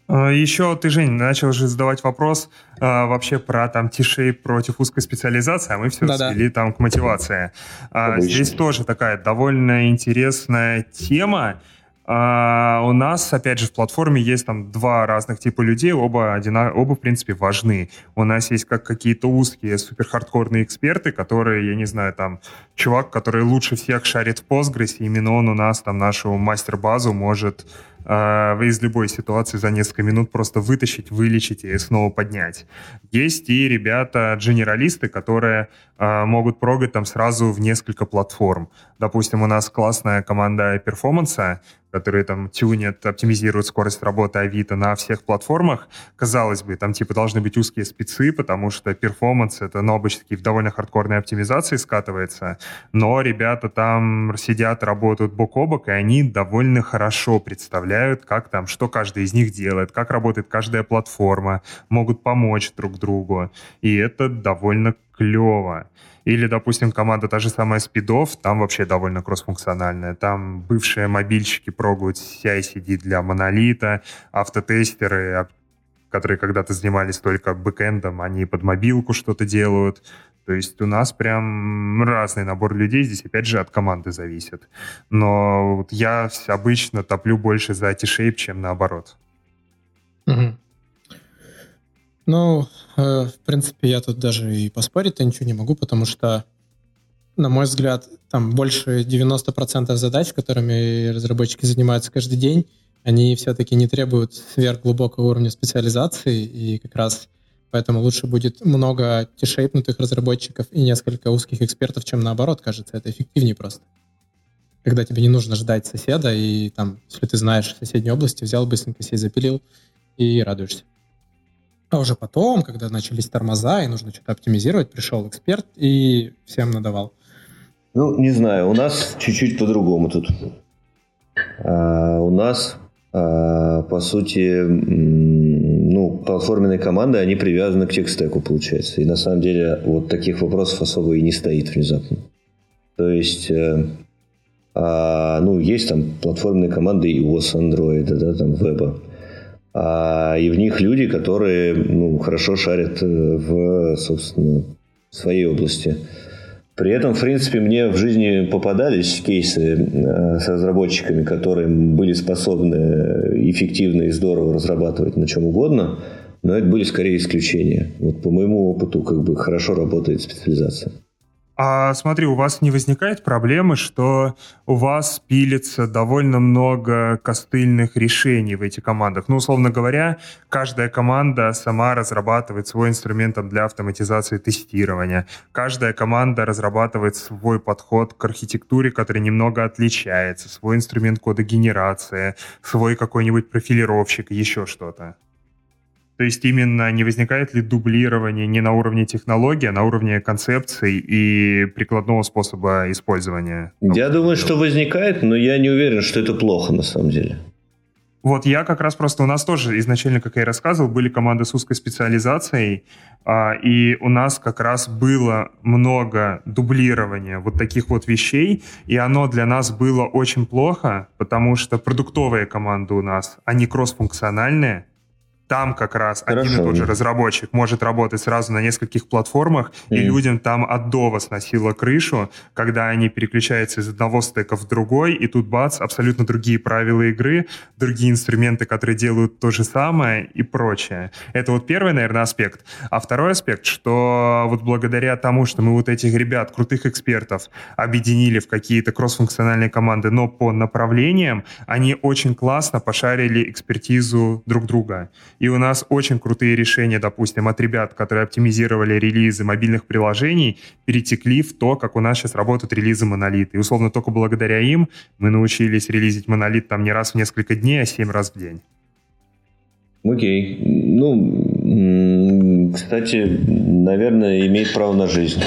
Speaker 2: А, Еще ты, Жень, начал же задавать вопрос а, вообще про там тишей против узкой специализации, а мы все да свели там к мотивации. А, здесь тоже такая довольно интересная тема. А у нас, опять же, в платформе есть там два разных типа людей, оба, одина... оба в принципе, важны. У нас есть как какие-то узкие суперхардкорные эксперты, которые, я не знаю, там, чувак, который лучше всех шарит в Postgres, и именно он у нас там нашу мастер-базу может э, из любой ситуации за несколько минут просто вытащить, вылечить и снова поднять. Есть и ребята-дженералисты, которые э, могут прогать там сразу в несколько платформ. Допустим, у нас классная команда перформанса, которые там тюнят, оптимизируют скорость работы Авито на всех платформах. Казалось бы, там типа должны быть узкие спецы, потому что перформанс это ну, обычно в довольно хардкорной оптимизации скатывается, но ребята там сидят, работают бок о бок, и они довольно хорошо представляют представляют, как там, что каждый из них делает, как работает каждая платформа, могут помочь друг другу. И это довольно клево. Или, допустим, команда та же самая Спидов, там вообще довольно кроссфункциональная. Там бывшие мобильщики прогают CI-CD для монолита, автотестеры, которые когда-то занимались только бэкэндом, они под мобилку что-то делают. То есть у нас прям разный набор людей, здесь опять же от команды зависит. Но вот я обычно топлю больше за T-Shape, чем наоборот.
Speaker 1: Угу. Ну, э, в принципе, я тут даже и поспорить-то ничего не могу, потому что, на мой взгляд, там больше 90% задач, которыми разработчики занимаются каждый день, они все-таки не требуют сверхглубокого уровня специализации, и как раз поэтому лучше будет много тишейпнутых разработчиков и несколько узких экспертов, чем наоборот, кажется, это эффективнее просто. Когда тебе не нужно ждать соседа, и там, если ты знаешь соседней области, взял быстренько себе запилил и радуешься. А уже потом, когда начались тормоза и нужно что-то оптимизировать, пришел эксперт и всем надавал.
Speaker 3: Ну, не знаю, у нас чуть-чуть по-другому тут. А, у нас а, по сути, ну, платформенные команды, они привязаны к текстеку, получается. И на самом деле вот таких вопросов особо и не стоит внезапно. То есть, э, а, ну, есть там платформенные команды iOS, Android, да, там, веба. А, и в них люди, которые, ну, хорошо шарят э, в, собственно, своей области. При этом, в принципе, мне в жизни попадались кейсы э, с разработчиками, которые были способны эффективно и здорово разрабатывать на чем угодно, но это были скорее исключения. Вот по моему опыту как бы хорошо работает специализация.
Speaker 2: А смотри, у вас не возникает проблемы, что у вас пилится довольно много костыльных решений в этих командах? Ну, условно говоря, каждая команда сама разрабатывает свой инструмент для автоматизации тестирования. Каждая команда разрабатывает свой подход к архитектуре, который немного отличается, свой инструмент кодогенерации, свой какой-нибудь профилировщик, еще что-то. То есть именно не возникает ли дублирование не на уровне технологии, а на уровне концепций и прикладного способа использования?
Speaker 3: Я думаю, что возникает, но я не уверен, что это плохо на самом деле.
Speaker 2: Вот я как раз просто, у нас тоже изначально, как я и рассказывал, были команды с узкой специализацией, а, и у нас как раз было много дублирования вот таких вот вещей, и оно для нас было очень плохо, потому что продуктовые команды у нас, они кроссфункциональные, там как раз Хорошо. один и тот же разработчик может работать сразу на нескольких платформах, mm. и людям там от дова сносило крышу, когда они переключаются из одного стека в другой, и тут бац, абсолютно другие правила игры, другие инструменты, которые делают то же самое и прочее. Это вот первый, наверное, аспект. А второй аспект, что вот благодаря тому, что мы вот этих ребят, крутых экспертов, объединили в какие-то кроссфункциональные команды, но по направлениям, они очень классно пошарили экспертизу друг друга. И у нас очень крутые решения, допустим, от ребят, которые оптимизировали релизы мобильных приложений, перетекли в то, как у нас сейчас работают релизы монолита. И условно только благодаря им мы научились релизить монолит там не раз в несколько дней, а семь раз в день.
Speaker 3: Окей. Ну, кстати, наверное, имеет право на жизнь.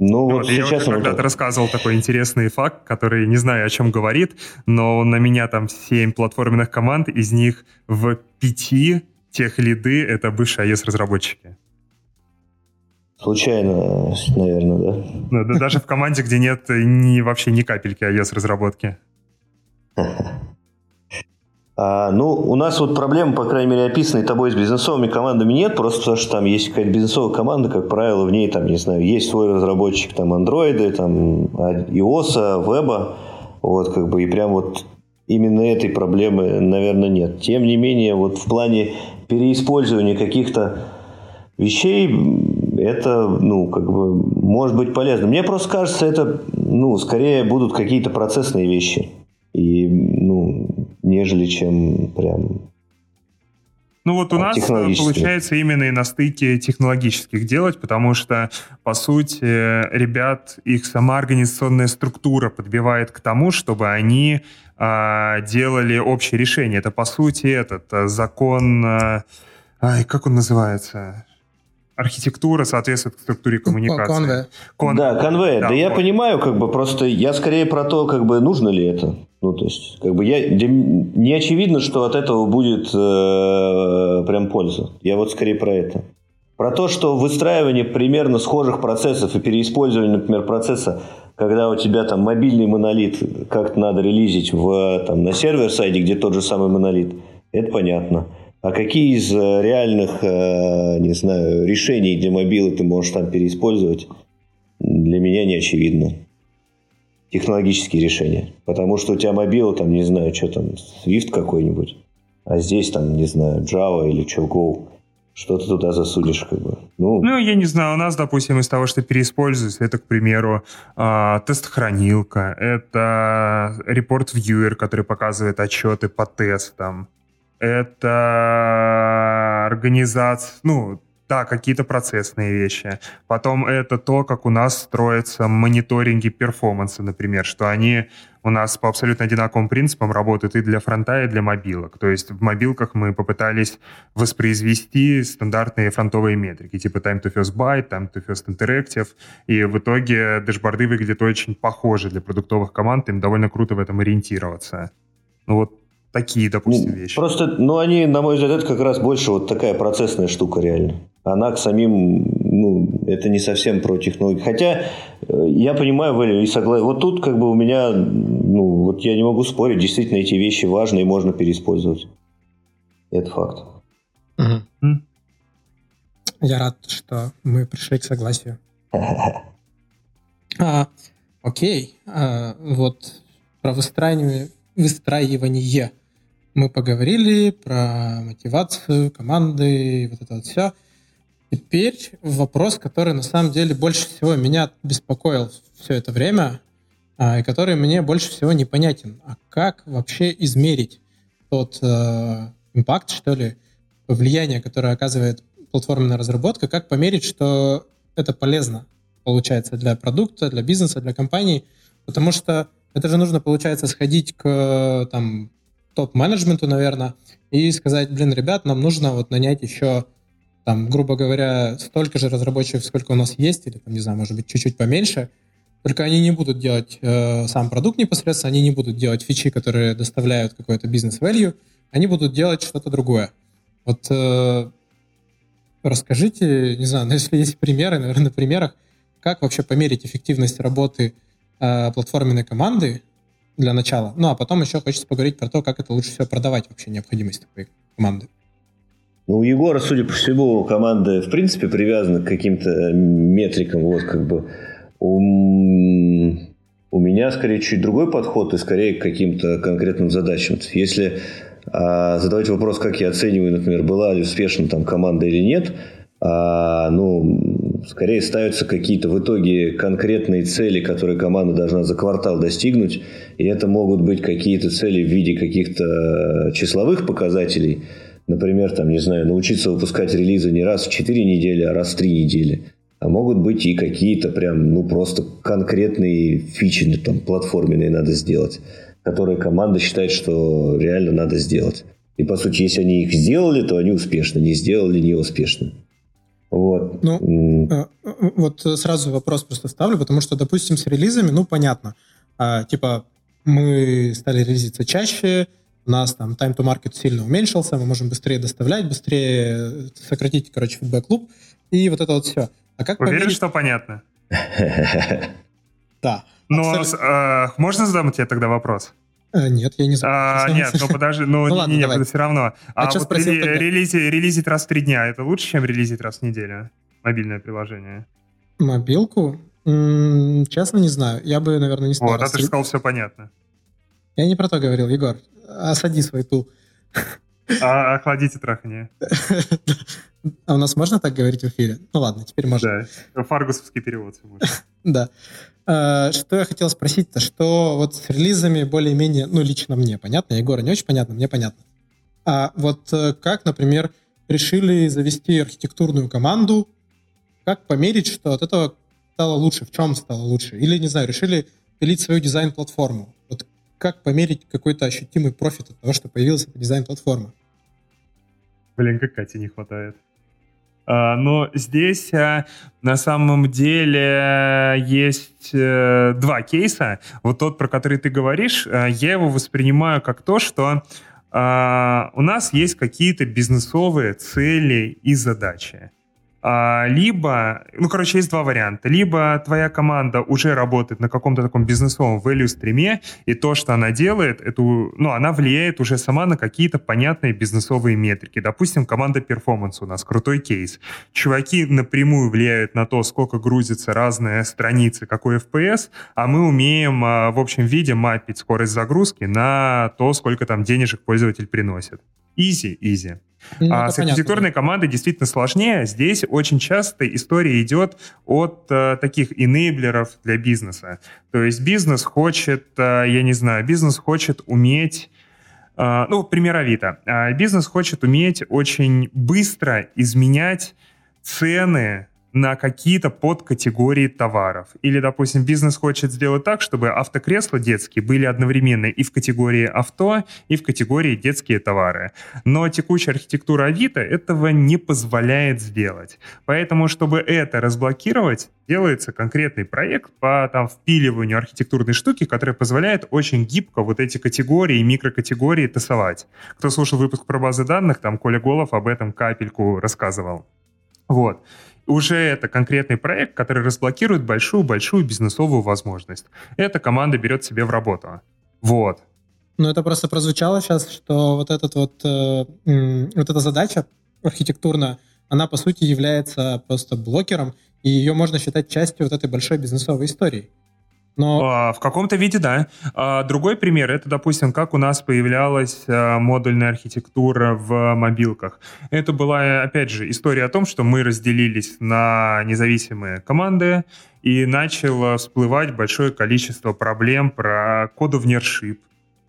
Speaker 2: Ну, вот, вот сейчас я когда-то рассказывал такой интересный факт, который не знаю, о чем говорит, но на меня там 7 платформенных команд, из них в пяти тех лиды — это бывшие iOS-разработчики.
Speaker 3: Случайно, наверное, да?
Speaker 2: Ну, да даже в команде, где нет ни, вообще ни капельки iOS-разработки. <laughs>
Speaker 3: А, ну, у нас вот проблемы, по крайней мере, описанные тобой с бизнесовыми командами нет, просто потому что там есть какая-то бизнесовая команда, как правило, в ней там, не знаю, есть свой разработчик, там, андроиды, там, iOS, веба, вот, как бы, и прям вот именно этой проблемы, наверное, нет. Тем не менее, вот в плане переиспользования каких-то вещей, это, ну, как бы, может быть полезно. Мне просто кажется, это, ну, скорее будут какие-то процессные вещи. И, нежели чем прям
Speaker 2: ну вот у нас э, получается именно и на стыке технологических делать, потому что, по сути, ребят, их сама организационная структура подбивает к тому, чтобы они э, делали общее решение. Это, по сути, этот э, закон... Э, ай, как он называется? Архитектура соответствует структуре коммуникации.
Speaker 3: Конве. Кон... Да, конвейер. Да, да я понимаю, как бы просто я скорее про то, как бы нужно ли это. Ну, то есть, как бы я не очевидно, что от этого будет э, прям польза. Я вот скорее про это. Про то, что выстраивание примерно схожих процессов и переиспользование, например, процесса, когда у тебя там мобильный монолит как-то надо релизить в, там, на сервер-сайде, где тот же самый монолит, это понятно. А какие из э, реальных, э, не знаю, решений для мобилы ты можешь там переиспользовать, для меня не очевидно. Технологические решения. Потому что у тебя мобила, там, не знаю, что там, Swift какой-нибудь, а здесь там, не знаю, Java или что, Go. Что ты туда засудишь, как бы?
Speaker 2: Ну, ну, я не знаю, у нас, допустим, из того, что переиспользуется, это, к примеру, э, тест-хранилка, это репорт-вьюер, который показывает отчеты по тестам, это организация, ну, да, какие-то процессные вещи. Потом это то, как у нас строятся мониторинги перформанса, например, что они у нас по абсолютно одинаковым принципам работают и для фронта, и для мобилок. То есть в мобилках мы попытались воспроизвести стандартные фронтовые метрики, типа time to first byte, time to first interactive, и в итоге дэшборды выглядят очень похожи для продуктовых команд, им довольно круто в этом ориентироваться. Ну вот такие, допустим,
Speaker 3: ну,
Speaker 2: вещи.
Speaker 3: Просто, ну, они, на мой взгляд, это как раз больше вот такая процессная штука реально. Она к самим, ну, это не совсем про технологии. Хотя, э, я понимаю, Валя, и согласен. Вот тут как бы у меня, ну, вот я не могу спорить, действительно эти вещи важны и можно переиспользовать. Это факт. Угу.
Speaker 1: Я рад, что мы пришли к согласию. <laughs> а, окей, а, вот про выстраивание, выстраивание мы поговорили про мотивацию команды, вот это вот все. Теперь вопрос, который на самом деле больше всего меня беспокоил все это время, а, и который мне больше всего непонятен. А как вообще измерить тот э, импакт, что ли, влияние, которое оказывает платформенная разработка, как померить, что это полезно получается для продукта, для бизнеса, для компании, потому что это же нужно, получается, сходить к там, топ-менеджменту, наверное, и сказать, блин, ребят, нам нужно вот нанять еще, там, грубо говоря, столько же разработчиков, сколько у нас есть, или, там, не знаю, может быть, чуть-чуть поменьше, только они не будут делать э, сам продукт непосредственно, они не будут делать фичи, которые доставляют какой-то бизнес-value, они будут делать что-то другое. Вот э, расскажите, не знаю, ну, <laughs> если есть примеры, наверное, на примерах, как вообще померить эффективность работы э, платформенной команды для начала. Ну, а потом еще хочется поговорить про то, как это лучше всего продавать вообще необходимость такой команды.
Speaker 3: Ну, у Егора, судя по всему, команда в принципе привязана к каким-то метрикам. Вот как бы у, у меня скорее чуть другой подход и скорее к каким-то конкретным задачам. Если а, задавать вопрос, как я оцениваю, например, была ли успешна там команда или нет, а, ну, скорее ставятся какие-то в итоге конкретные цели, которые команда должна за квартал достигнуть, и это могут быть какие-то цели в виде каких-то числовых показателей, например, там, не знаю, научиться выпускать релизы не раз в 4 недели, а раз в 3 недели. А могут быть и какие-то прям, ну, просто конкретные фичи там, платформенные надо сделать, которые команда считает, что реально надо сделать. И, по сути, если они их сделали, то они успешны, не сделали, не успешны. Вот.
Speaker 1: Ну, э, э, вот сразу вопрос просто ставлю, потому что, допустим, с релизами, ну, понятно. А, типа, мы стали релизиться чаще, у нас там time to market сильно уменьшился, мы можем быстрее доставлять, быстрее сократить, короче, фидбэк-клуб, и вот это вот все.
Speaker 2: А как Уверен, померить... что понятно? <laughs>
Speaker 1: Да.
Speaker 2: Но э, можно задам тебе тогда вопрос?
Speaker 1: А, нет, я не знаю.
Speaker 2: А, <laughs> нет, ну подожди, ну, <laughs> ну ладно, нет, все равно. А, а вот рели, релизи, релизить раз в три дня, это лучше, чем релизить раз в неделю? Мобильное приложение.
Speaker 1: Мобилку? М-м, честно, не знаю. Я бы, наверное, не стал.
Speaker 2: Вот, а ты же сказал, все понятно.
Speaker 1: Я не про то говорил, Егор. Осади свой тул.
Speaker 2: А охладите трахание. <laughs>
Speaker 1: А у нас можно так говорить в эфире? Ну ладно, теперь можно.
Speaker 2: Да, фаргусовский перевод.
Speaker 1: Да. А, что я хотел спросить-то, что вот с релизами более-менее, ну, лично мне понятно, Егора не очень понятно, мне понятно. А вот э, как, например, решили завести архитектурную команду, как померить, что от этого стало лучше, в чем стало лучше? Или, не знаю, решили пилить свою дизайн-платформу. Вот как померить какой-то ощутимый профит от того, что появилась эта дизайн-платформа?
Speaker 2: Блин, как Кате не хватает. А, но здесь а, на самом деле есть э, два кейса. Вот тот, про который ты говоришь, э, я его воспринимаю как то, что у нас есть какие-то бизнесовые цели и задачи. А, либо, ну, короче, есть два варианта. Либо твоя команда уже работает на каком-то таком бизнесовом value стриме, и то, что она делает, эту, ну, она влияет уже сама на какие-то понятные бизнесовые метрики. Допустим, команда перформанс у нас крутой кейс. Чуваки напрямую влияют на то, сколько грузятся разные страницы, какой FPS, а мы умеем а, в общем виде мапить скорость загрузки на то, сколько там денежек пользователь приносит. Изи, изи. Ну, а с архитектурной командой действительно сложнее. Здесь очень часто история идет от э, таких инейблеров для бизнеса. То есть бизнес хочет, э, я не знаю, бизнес хочет уметь э, ну, пример Авито. Э, бизнес хочет уметь очень быстро изменять цены на какие-то подкатегории товаров. Или, допустим, бизнес хочет сделать так, чтобы автокресла детские были одновременно и в категории авто, и в категории детские товары. Но текущая архитектура Авито этого не позволяет сделать. Поэтому, чтобы это разблокировать, делается конкретный проект по там, впиливанию архитектурной штуки, которая позволяет очень гибко вот эти категории и микрокатегории тасовать. Кто слушал выпуск про базы данных, там Коля Голов об этом капельку рассказывал. Вот уже это конкретный проект, который разблокирует большую-большую бизнесовую возможность. Эта команда берет себе в работу. Вот.
Speaker 1: Ну, это просто прозвучало сейчас, что вот, этот вот, э, вот эта задача архитектурная, она, по сути, является просто блокером, и ее можно считать частью вот этой большой бизнесовой истории.
Speaker 2: Но... А, в каком-то виде, да. А, другой пример — это, допустим, как у нас появлялась а, модульная архитектура в мобилках. Это была, опять же, история о том, что мы разделились на независимые команды, и начало всплывать большое количество проблем про кодовнершип,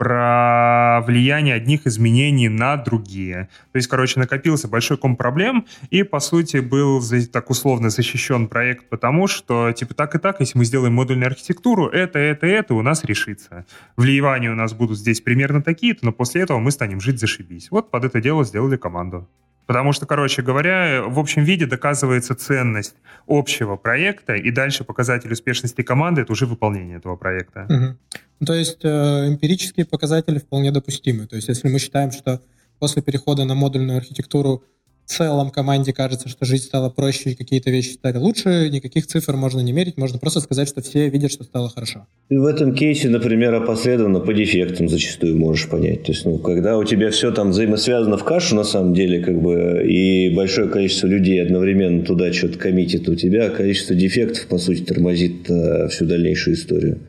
Speaker 2: про влияние одних изменений на другие. То есть, короче, накопился большой ком проблем, и, по сути, был так условно защищен проект потому, что, типа, так и так, если мы сделаем модульную архитектуру, это, это, это у нас решится. Вливания у нас будут здесь примерно такие-то, но после этого мы станем жить зашибись. Вот под это дело сделали команду. Потому что, короче говоря, в общем виде доказывается ценность общего проекта, и дальше показатель успешности команды — это уже выполнение этого проекта.
Speaker 1: Угу. То есть э, эмпирические показатели вполне допустимы. То есть если мы считаем, что после перехода на модульную архитектуру целом команде кажется, что жизнь стала проще и какие-то вещи стали лучше, никаких цифр можно не мерить, можно просто сказать, что все видят, что стало хорошо.
Speaker 3: И в этом кейсе, например, опосредованно по дефектам зачастую можешь понять. То есть, ну, когда у тебя все там взаимосвязано в кашу, на самом деле, как бы, и большое количество людей одновременно туда что-то коммитит, у тебя количество дефектов, по сути, тормозит а, всю дальнейшую историю.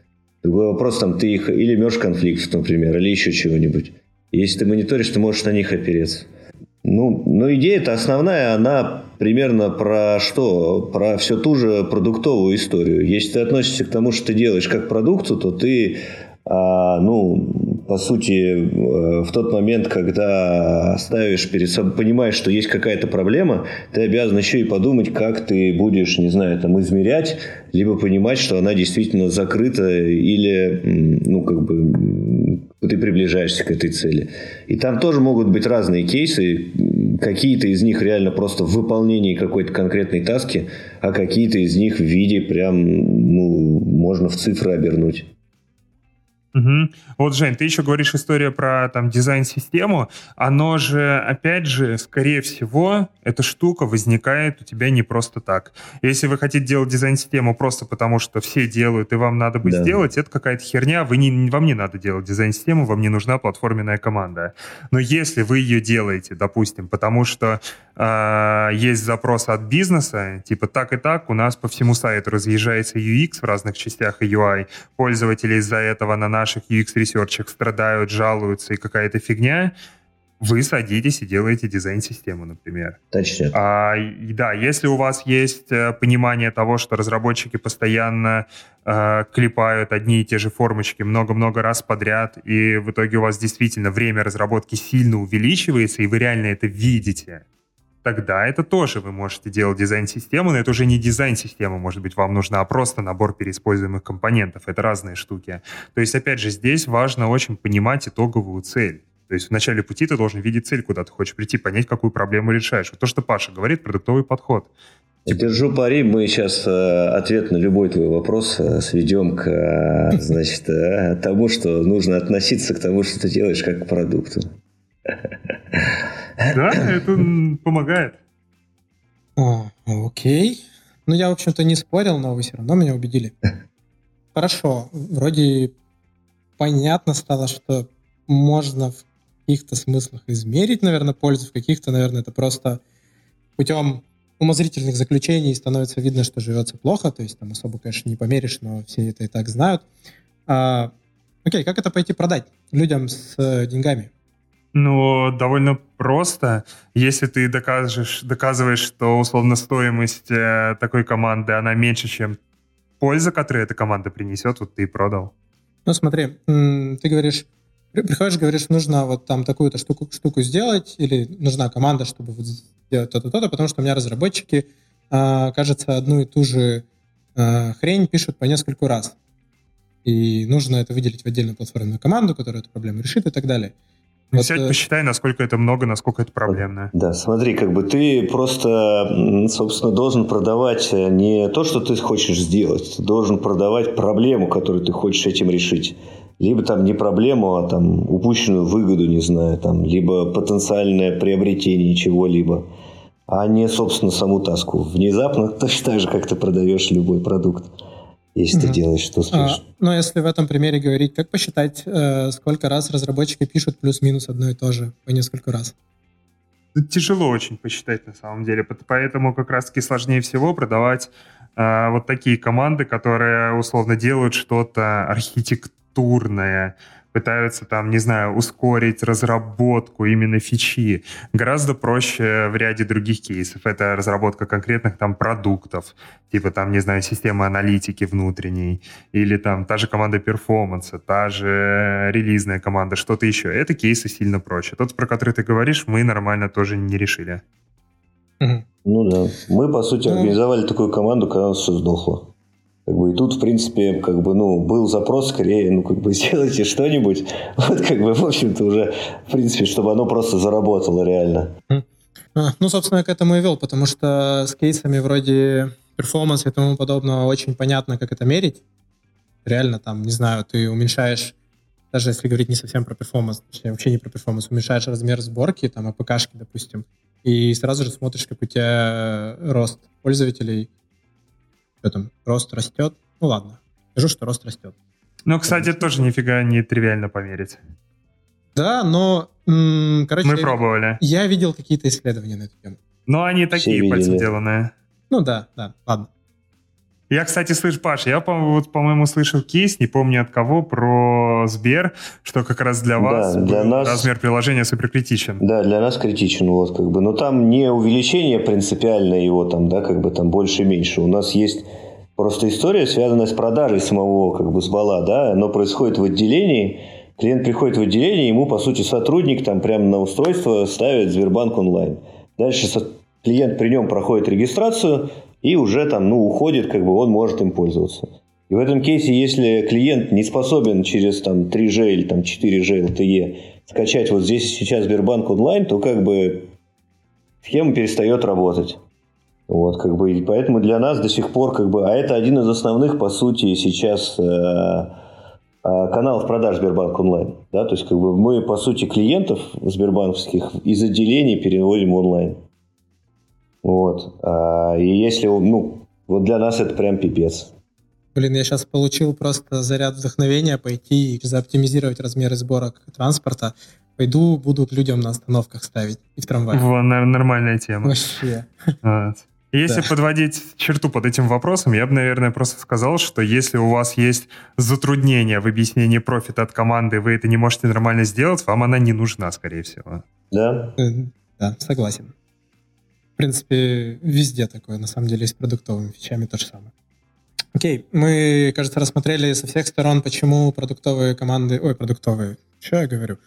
Speaker 3: Другой вопрос, там, ты их или имешь конфликт, например, или еще чего-нибудь. Если ты мониторишь, ты можешь на них опереться. Ну, ну идея-то основная, она примерно про что? Про всю ту же продуктовую историю. Если ты относишься к тому, что ты делаешь как продукту, то ты, а, ну, по сути, э, в тот момент, когда ставишь перед собой, понимаешь, что есть какая-то проблема, ты обязан еще и подумать, как ты будешь, не знаю, там, измерять, либо понимать, что она действительно закрыта или, ну, как бы, ты приближаешься к этой цели. И там тоже могут быть разные кейсы. Какие-то из них реально просто в выполнении какой-то конкретной таски, а какие-то из них в виде прям, ну, можно в цифры обернуть.
Speaker 2: Угу. Вот, Жень, ты еще говоришь историю про там дизайн-систему. Оно же, опять же, скорее всего, эта штука возникает у тебя не просто так. Если вы хотите делать дизайн-систему просто потому, что все делают, и вам надо бы да. сделать, это какая-то херня. Вы не, вам не надо делать дизайн-систему, вам не нужна платформенная команда. Но если вы ее делаете, допустим, потому что э, есть запрос от бизнеса, типа так и так, у нас по всему сайту разъезжается UX в разных частях и UI, пользователи из-за этого на наших UX-ресерчах страдают, жалуются и какая-то фигня, вы садитесь и делаете дизайн-систему, например.
Speaker 3: Точно.
Speaker 2: А, и, да, если у вас есть э, понимание того, что разработчики постоянно э, клепают одни и те же формочки много-много раз подряд, и в итоге у вас действительно время разработки сильно увеличивается, и вы реально это видите, тогда это тоже вы можете делать дизайн-систему, но это уже не дизайн-система, может быть, вам нужна, а просто набор переиспользуемых компонентов. Это разные штуки. То есть, опять же, здесь важно очень понимать итоговую цель. То есть в начале пути ты должен видеть цель, куда ты хочешь прийти, понять, какую проблему решаешь. Вот то, что Паша говорит, продуктовый подход.
Speaker 3: Держу пари, мы сейчас э, ответ на любой твой вопрос э, сведем к э, <laughs> значит, тому, что нужно относиться к тому, что ты делаешь, как к продукту.
Speaker 2: Да, это помогает.
Speaker 1: О, окей. Ну, я, в общем-то, не спорил, но вы все равно меня убедили. Хорошо. Вроде понятно стало, что можно в каких-то смыслах измерить, наверное, пользу, в каких-то, наверное, это просто путем умозрительных заключений становится видно, что живется плохо, то есть там особо, конечно, не померишь, но все это и так знают. А, окей, как это пойти продать людям с э, деньгами?
Speaker 2: Ну, довольно просто. Если ты докажешь, доказываешь, что условно стоимость э, такой команды, она меньше, чем польза, которую эта команда принесет, вот ты и продал.
Speaker 1: Ну, смотри, ты говоришь, приходишь, говоришь, нужно вот там такую-то штуку, штуку сделать, или нужна команда, чтобы вот сделать то-то, то-то, потому что у меня разработчики, э, кажется, одну и ту же э, хрень пишут по нескольку раз. И нужно это выделить в отдельную платформенную команду, которая эту проблему решит и так далее.
Speaker 2: Вот, Сядь, посчитай, насколько это много, насколько это проблемно.
Speaker 3: Да, смотри, как бы ты просто, собственно, должен продавать не то, что ты хочешь сделать, ты должен продавать проблему, которую ты хочешь этим решить. Либо там не проблему, а там упущенную выгоду, не знаю, там, либо потенциальное приобретение чего-либо, а не, собственно, саму таску. Внезапно <laughs> точно так же, как ты продаешь любой продукт если угу. ты делаешь что успешно. А,
Speaker 1: но если в этом примере говорить, как посчитать, э, сколько раз разработчики пишут плюс-минус одно и то же по несколько раз?
Speaker 2: Тяжело очень посчитать на самом деле, поэтому как раз-таки сложнее всего продавать э, вот такие команды, которые условно делают что-то архитектурное, пытаются там, не знаю, ускорить разработку именно фичи. Гораздо проще в ряде других кейсов. Это разработка конкретных там продуктов, типа там, не знаю, системы аналитики внутренней, или там та же команда перформанса, та же релизная команда, что-то еще. Это кейсы сильно проще. Тот, про который ты говоришь, мы нормально тоже не решили.
Speaker 3: Ну да. Мы, по сути, ну. организовали такую команду, когда у нас все сдохло. Как бы, и тут, в принципе, как бы, ну, был запрос скорее, ну, как бы, <laughs> сделайте что-нибудь, вот, как бы, в общем-то, уже, в принципе, чтобы оно просто заработало реально.
Speaker 1: А, ну, собственно, я к этому и вел, потому что с кейсами вроде performance а и тому подобного очень понятно, как это мерить. Реально, там, не знаю, ты уменьшаешь, даже если говорить не совсем про performance, точнее, вообще не про performance, уменьшаешь размер сборки, там, APK шки, допустим, и сразу же смотришь, как у тебя рост пользователей – что там, рост растет? Ну ладно, скажу, что рост растет.
Speaker 2: Ну, кстати, это тоже нифига не тривиально померить.
Speaker 1: Да, но, м- короче...
Speaker 2: Мы пробовали.
Speaker 1: Я видел какие-то исследования на эту тему.
Speaker 2: Но они такие пальцем деланные.
Speaker 1: Ну да, да, ладно.
Speaker 2: Я, кстати, слышу, Паш, я, по- вот, по-моему, слышал кейс, не помню от кого, про Сбер, что как раз для вас
Speaker 3: да, для нас...
Speaker 2: размер приложения супер критичен.
Speaker 3: Да, для нас критичен, вот, как бы. Но там не увеличение принципиально его, там, да, как бы там больше-меньше. У нас есть просто история, связанная с продажей самого, как бы, с бала, да, оно происходит в отделении, клиент приходит в отделение, ему, по сути, сотрудник там прямо на устройство ставит Сбербанк онлайн. Дальше клиент при нем проходит регистрацию, и уже там, ну, уходит, как бы он может им пользоваться. И в этом кейсе, если клиент не способен через там 3G или там 4G LTE скачать вот здесь сейчас Сбербанк онлайн, то как бы схема перестает работать. Вот, как бы, и поэтому для нас до сих пор, как бы, а это один из основных, по сути, сейчас э, э, каналов продаж Сбербанк онлайн. Да? То есть, как бы, мы, по сути, клиентов сбербанковских из отделений переводим онлайн. Вот. А, и если, ну, вот для нас это прям пипец.
Speaker 1: Блин, я сейчас получил просто заряд вдохновения пойти и заоптимизировать размеры сборок транспорта. Пойду, буду людям на остановках ставить и в трамвае.
Speaker 2: Во, нормальная тема.
Speaker 1: Вообще.
Speaker 2: Вот. <laughs> Если да. подводить черту под этим вопросом, я бы, наверное, просто сказал, что если у вас есть затруднения в объяснении профита от команды, вы это не можете нормально сделать, вам она не нужна, скорее всего.
Speaker 3: Да?
Speaker 1: Э, да, согласен принципе, везде такое, на самом деле, с продуктовыми фичами то же самое. Окей, мы, кажется, рассмотрели со всех сторон, почему продуктовые команды... Ой, продуктовые, что я говорю?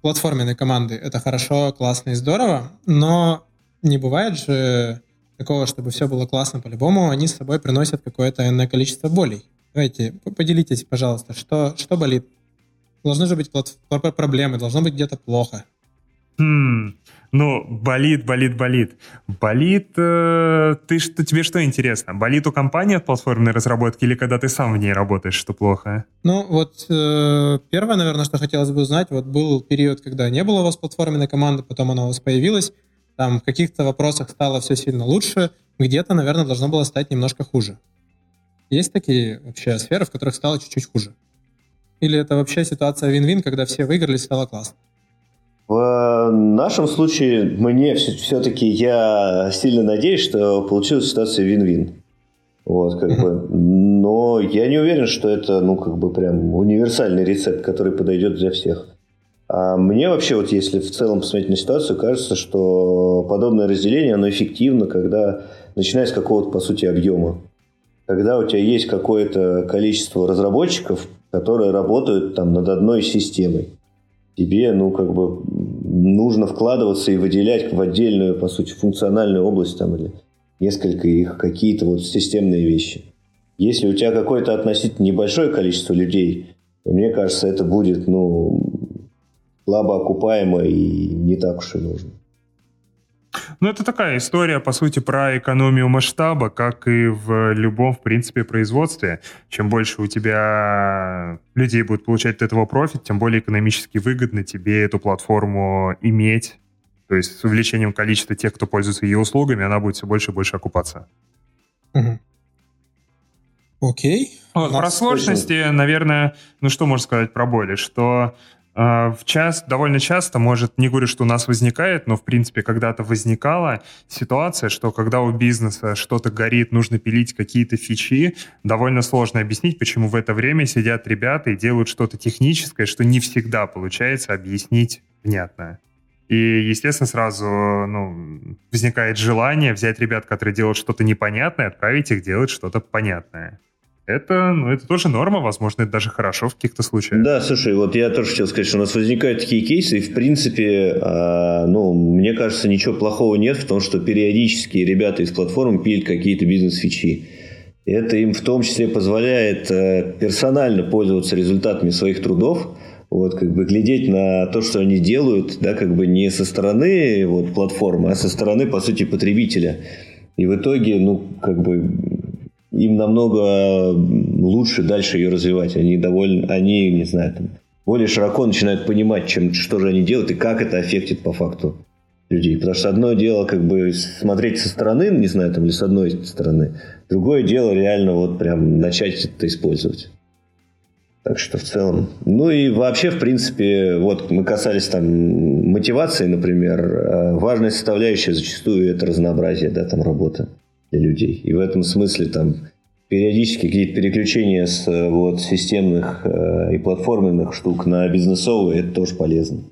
Speaker 1: Платформенные команды — это хорошо, классно и здорово, но не бывает же такого, чтобы все было классно по-любому, они с собой приносят какое-то энное количество болей. Давайте, поделитесь, пожалуйста, что, что болит должны же быть проблемы, должно быть где-то плохо.
Speaker 2: Хм, ну, болит, болит, болит. Болит, э, ты что, тебе что интересно? Болит у компании от платформенной разработки или когда ты сам в ней работаешь, что плохо?
Speaker 1: Ну, вот э, первое, наверное, что хотелось бы узнать, вот был период, когда не было у вас платформенной команды, потом она у вас появилась, там в каких-то вопросах стало все сильно лучше, где-то, наверное, должно было стать немножко хуже. Есть такие вообще сферы, в которых стало чуть-чуть хуже? Или это вообще ситуация вин-вин, когда все выиграли, стало классно?
Speaker 3: В нашем случае мне все-таки я сильно надеюсь, что получилась ситуация вин-вин. Вот, как бы. Но я не уверен, что это, ну, как бы прям универсальный рецепт, который подойдет для всех. А мне вообще, вот если в целом посмотреть на ситуацию, кажется, что подобное разделение, оно эффективно, когда начиная с какого-то, по сути, объема. Когда у тебя есть какое-то количество разработчиков, которые работают там над одной системой тебе, ну, как бы нужно вкладываться и выделять в отдельную, по сути, функциональную область там или несколько их какие-то вот системные вещи. Если у тебя какое-то относительно небольшое количество людей, то мне кажется, это будет, ну, слабо окупаемо и не так уж и нужно.
Speaker 2: Ну, это такая история, по сути, про экономию масштаба, как и в любом, в принципе, производстве. Чем больше у тебя людей будет получать от этого профит, тем более экономически выгодно тебе эту платформу иметь. То есть с увеличением количества тех, кто пользуется ее услугами, она будет все больше и больше окупаться.
Speaker 1: Угу. Окей.
Speaker 2: Вот, про сложности, наверное, ну что можно сказать про боли, что в час довольно часто, может, не говорю, что у нас возникает, но, в принципе, когда-то возникала ситуация, что когда у бизнеса что-то горит, нужно пилить какие-то фичи, довольно сложно объяснить, почему в это время сидят ребята и делают что-то техническое, что не всегда получается объяснить внятно. И, естественно, сразу ну, возникает желание взять ребят, которые делают что-то непонятное, отправить их делать что-то понятное это, ну, это тоже норма, возможно, это даже хорошо в каких-то случаях.
Speaker 3: Да, слушай, вот я тоже хотел сказать, что у нас возникают такие кейсы, и, в принципе, э, ну, мне кажется, ничего плохого нет в том, что периодически ребята из платформы пилят какие-то бизнес-фичи. Это им в том числе позволяет э, персонально пользоваться результатами своих трудов, вот, как бы глядеть на то, что они делают, да, как бы не со стороны вот, платформы, а со стороны, по сути, потребителя. И в итоге, ну, как бы им намного лучше дальше ее развивать. Они довольно, они, не знаю, там, более широко начинают понимать, чем, что же они делают и как это аффектит по факту людей. Потому что одно дело как бы смотреть со стороны, не знаю, там, или с одной стороны. Другое дело реально вот прям начать это использовать. Так что в целом. Ну и вообще, в принципе, вот мы касались там мотивации, например. Э, важная составляющая зачастую это разнообразие, да, там работы для людей. И в этом смысле там периодически какие-то переключения с вот, системных э, и платформенных штук на бизнесовые, это тоже полезно.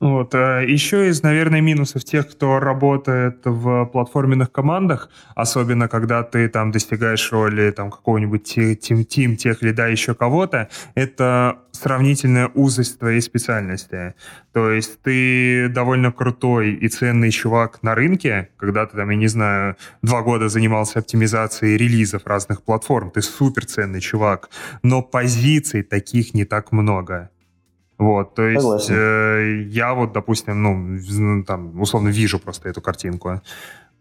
Speaker 2: Вот. А еще из, наверное, минусов тех, кто работает в платформенных командах, особенно когда ты там достигаешь роли там какого-нибудь тим-тим, тех лида, еще кого-то, это сравнительная узость твоей специальности. То есть ты довольно крутой и ценный чувак на рынке, когда ты там, я не знаю, два года занимался оптимизацией релизов разных платформ, ты супер ценный чувак, но позиций таких не так много. Вот, то есть э, я вот, допустим, ну, там, условно вижу просто эту картинку.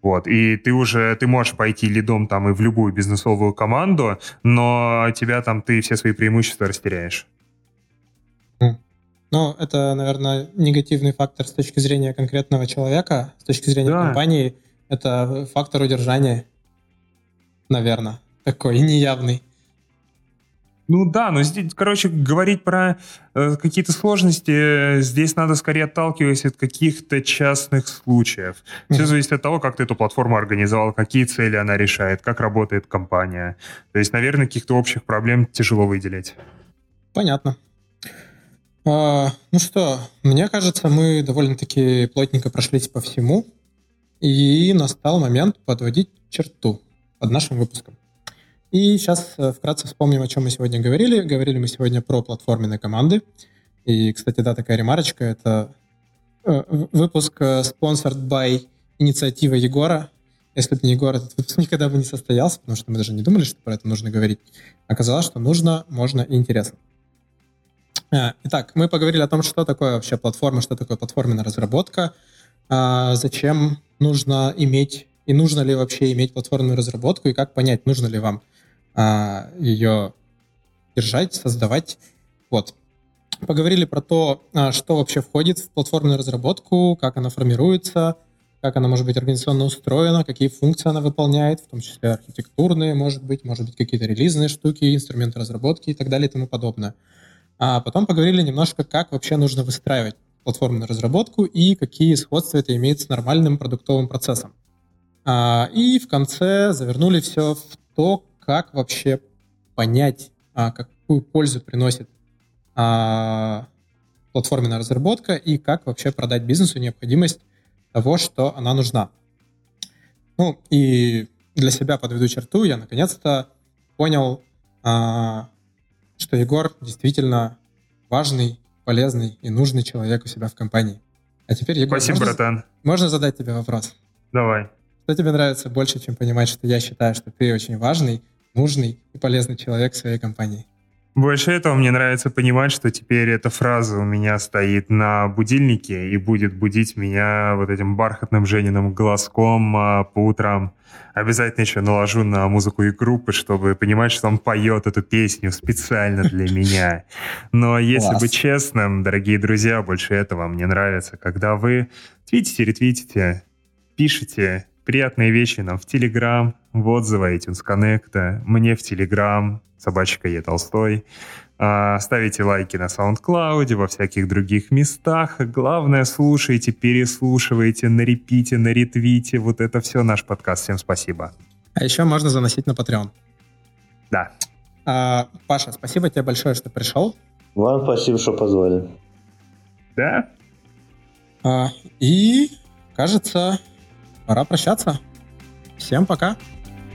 Speaker 2: Вот, и ты уже, ты можешь пойти лидом там и в любую бизнесовую команду, но тебя там, ты все свои преимущества растеряешь.
Speaker 1: Ну, это, наверное, негативный фактор с точки зрения конкретного человека, с точки зрения да. компании. Это фактор удержания, наверное, такой неявный.
Speaker 2: Ну да, но здесь, короче, говорить про э, какие-то сложности, э, здесь надо скорее отталкиваться от каких-то частных случаев. Все зависит от того, как ты эту платформу организовал, какие цели она решает, как работает компания. То есть, наверное, каких-то общих проблем тяжело выделить.
Speaker 1: Понятно. А, ну что, мне кажется, мы довольно-таки плотненько прошлись по всему, и настал момент подводить черту под нашим выпуском. И сейчас э, вкратце вспомним, о чем мы сегодня говорили. Говорили мы сегодня про платформенные команды. И, кстати, да, такая ремарочка. Это э, выпуск sponsored by инициатива Егора. Если бы не Егор, этот выпуск <laughs> никогда бы не состоялся, потому что мы даже не думали, что про это нужно говорить. Оказалось, что нужно, можно и интересно. А, итак, мы поговорили о том, что такое вообще платформа, что такое платформенная разработка, а, зачем нужно иметь и нужно ли вообще иметь платформенную разработку, и как понять, нужно ли вам а, ее держать, создавать. Вот. Поговорили про то, что вообще входит в платформенную разработку, как она формируется, как она может быть организационно устроена, какие функции она выполняет, в том числе архитектурные, может быть, может быть, какие-то релизные штуки, инструменты разработки и так далее и тому подобное. А потом поговорили немножко, как вообще нужно выстраивать платформенную разработку и какие сходства это имеет с нормальным продуктовым процессом. А, и в конце завернули все в то, как вообще понять, а, какую пользу приносит а, платформенная разработка и как вообще продать бизнесу необходимость того, что она нужна. Ну, и для себя подведу черту, я наконец-то понял, а, что Егор действительно важный, полезный и нужный человек у себя в компании. А теперь, Егор,
Speaker 2: Спасибо,
Speaker 1: можно,
Speaker 2: братан.
Speaker 1: Можно задать тебе вопрос?
Speaker 2: Давай.
Speaker 1: Что тебе нравится больше, чем понимать, что я считаю, что ты очень важный, нужный и полезный человек в своей компании?
Speaker 2: Больше этого мне нравится понимать, что теперь эта фраза у меня стоит на будильнике и будет будить меня вот этим бархатным Жениным голоском а, по утрам. Обязательно еще наложу на музыку и группы, чтобы понимать, что он поет эту песню специально для <laughs> меня. Но если Класс. быть честным, дорогие друзья, больше этого мне нравится, когда вы твитите, ретвитите, пишете приятные вещи нам в Телеграм, в отзывы iTunes Connect, мне в Телеграм, собачка Е Толстой. А, ставите лайки на SoundCloud, во всяких других местах. Главное, слушайте, переслушивайте, на репите, на ретвите. Вот это все наш подкаст. Всем спасибо.
Speaker 1: А еще можно заносить на Patreon.
Speaker 2: Да.
Speaker 1: А, Паша, спасибо тебе большое, что пришел.
Speaker 3: Вам спасибо, что позвали.
Speaker 2: Да.
Speaker 1: А, и, кажется, пора прощаться. Всем пока.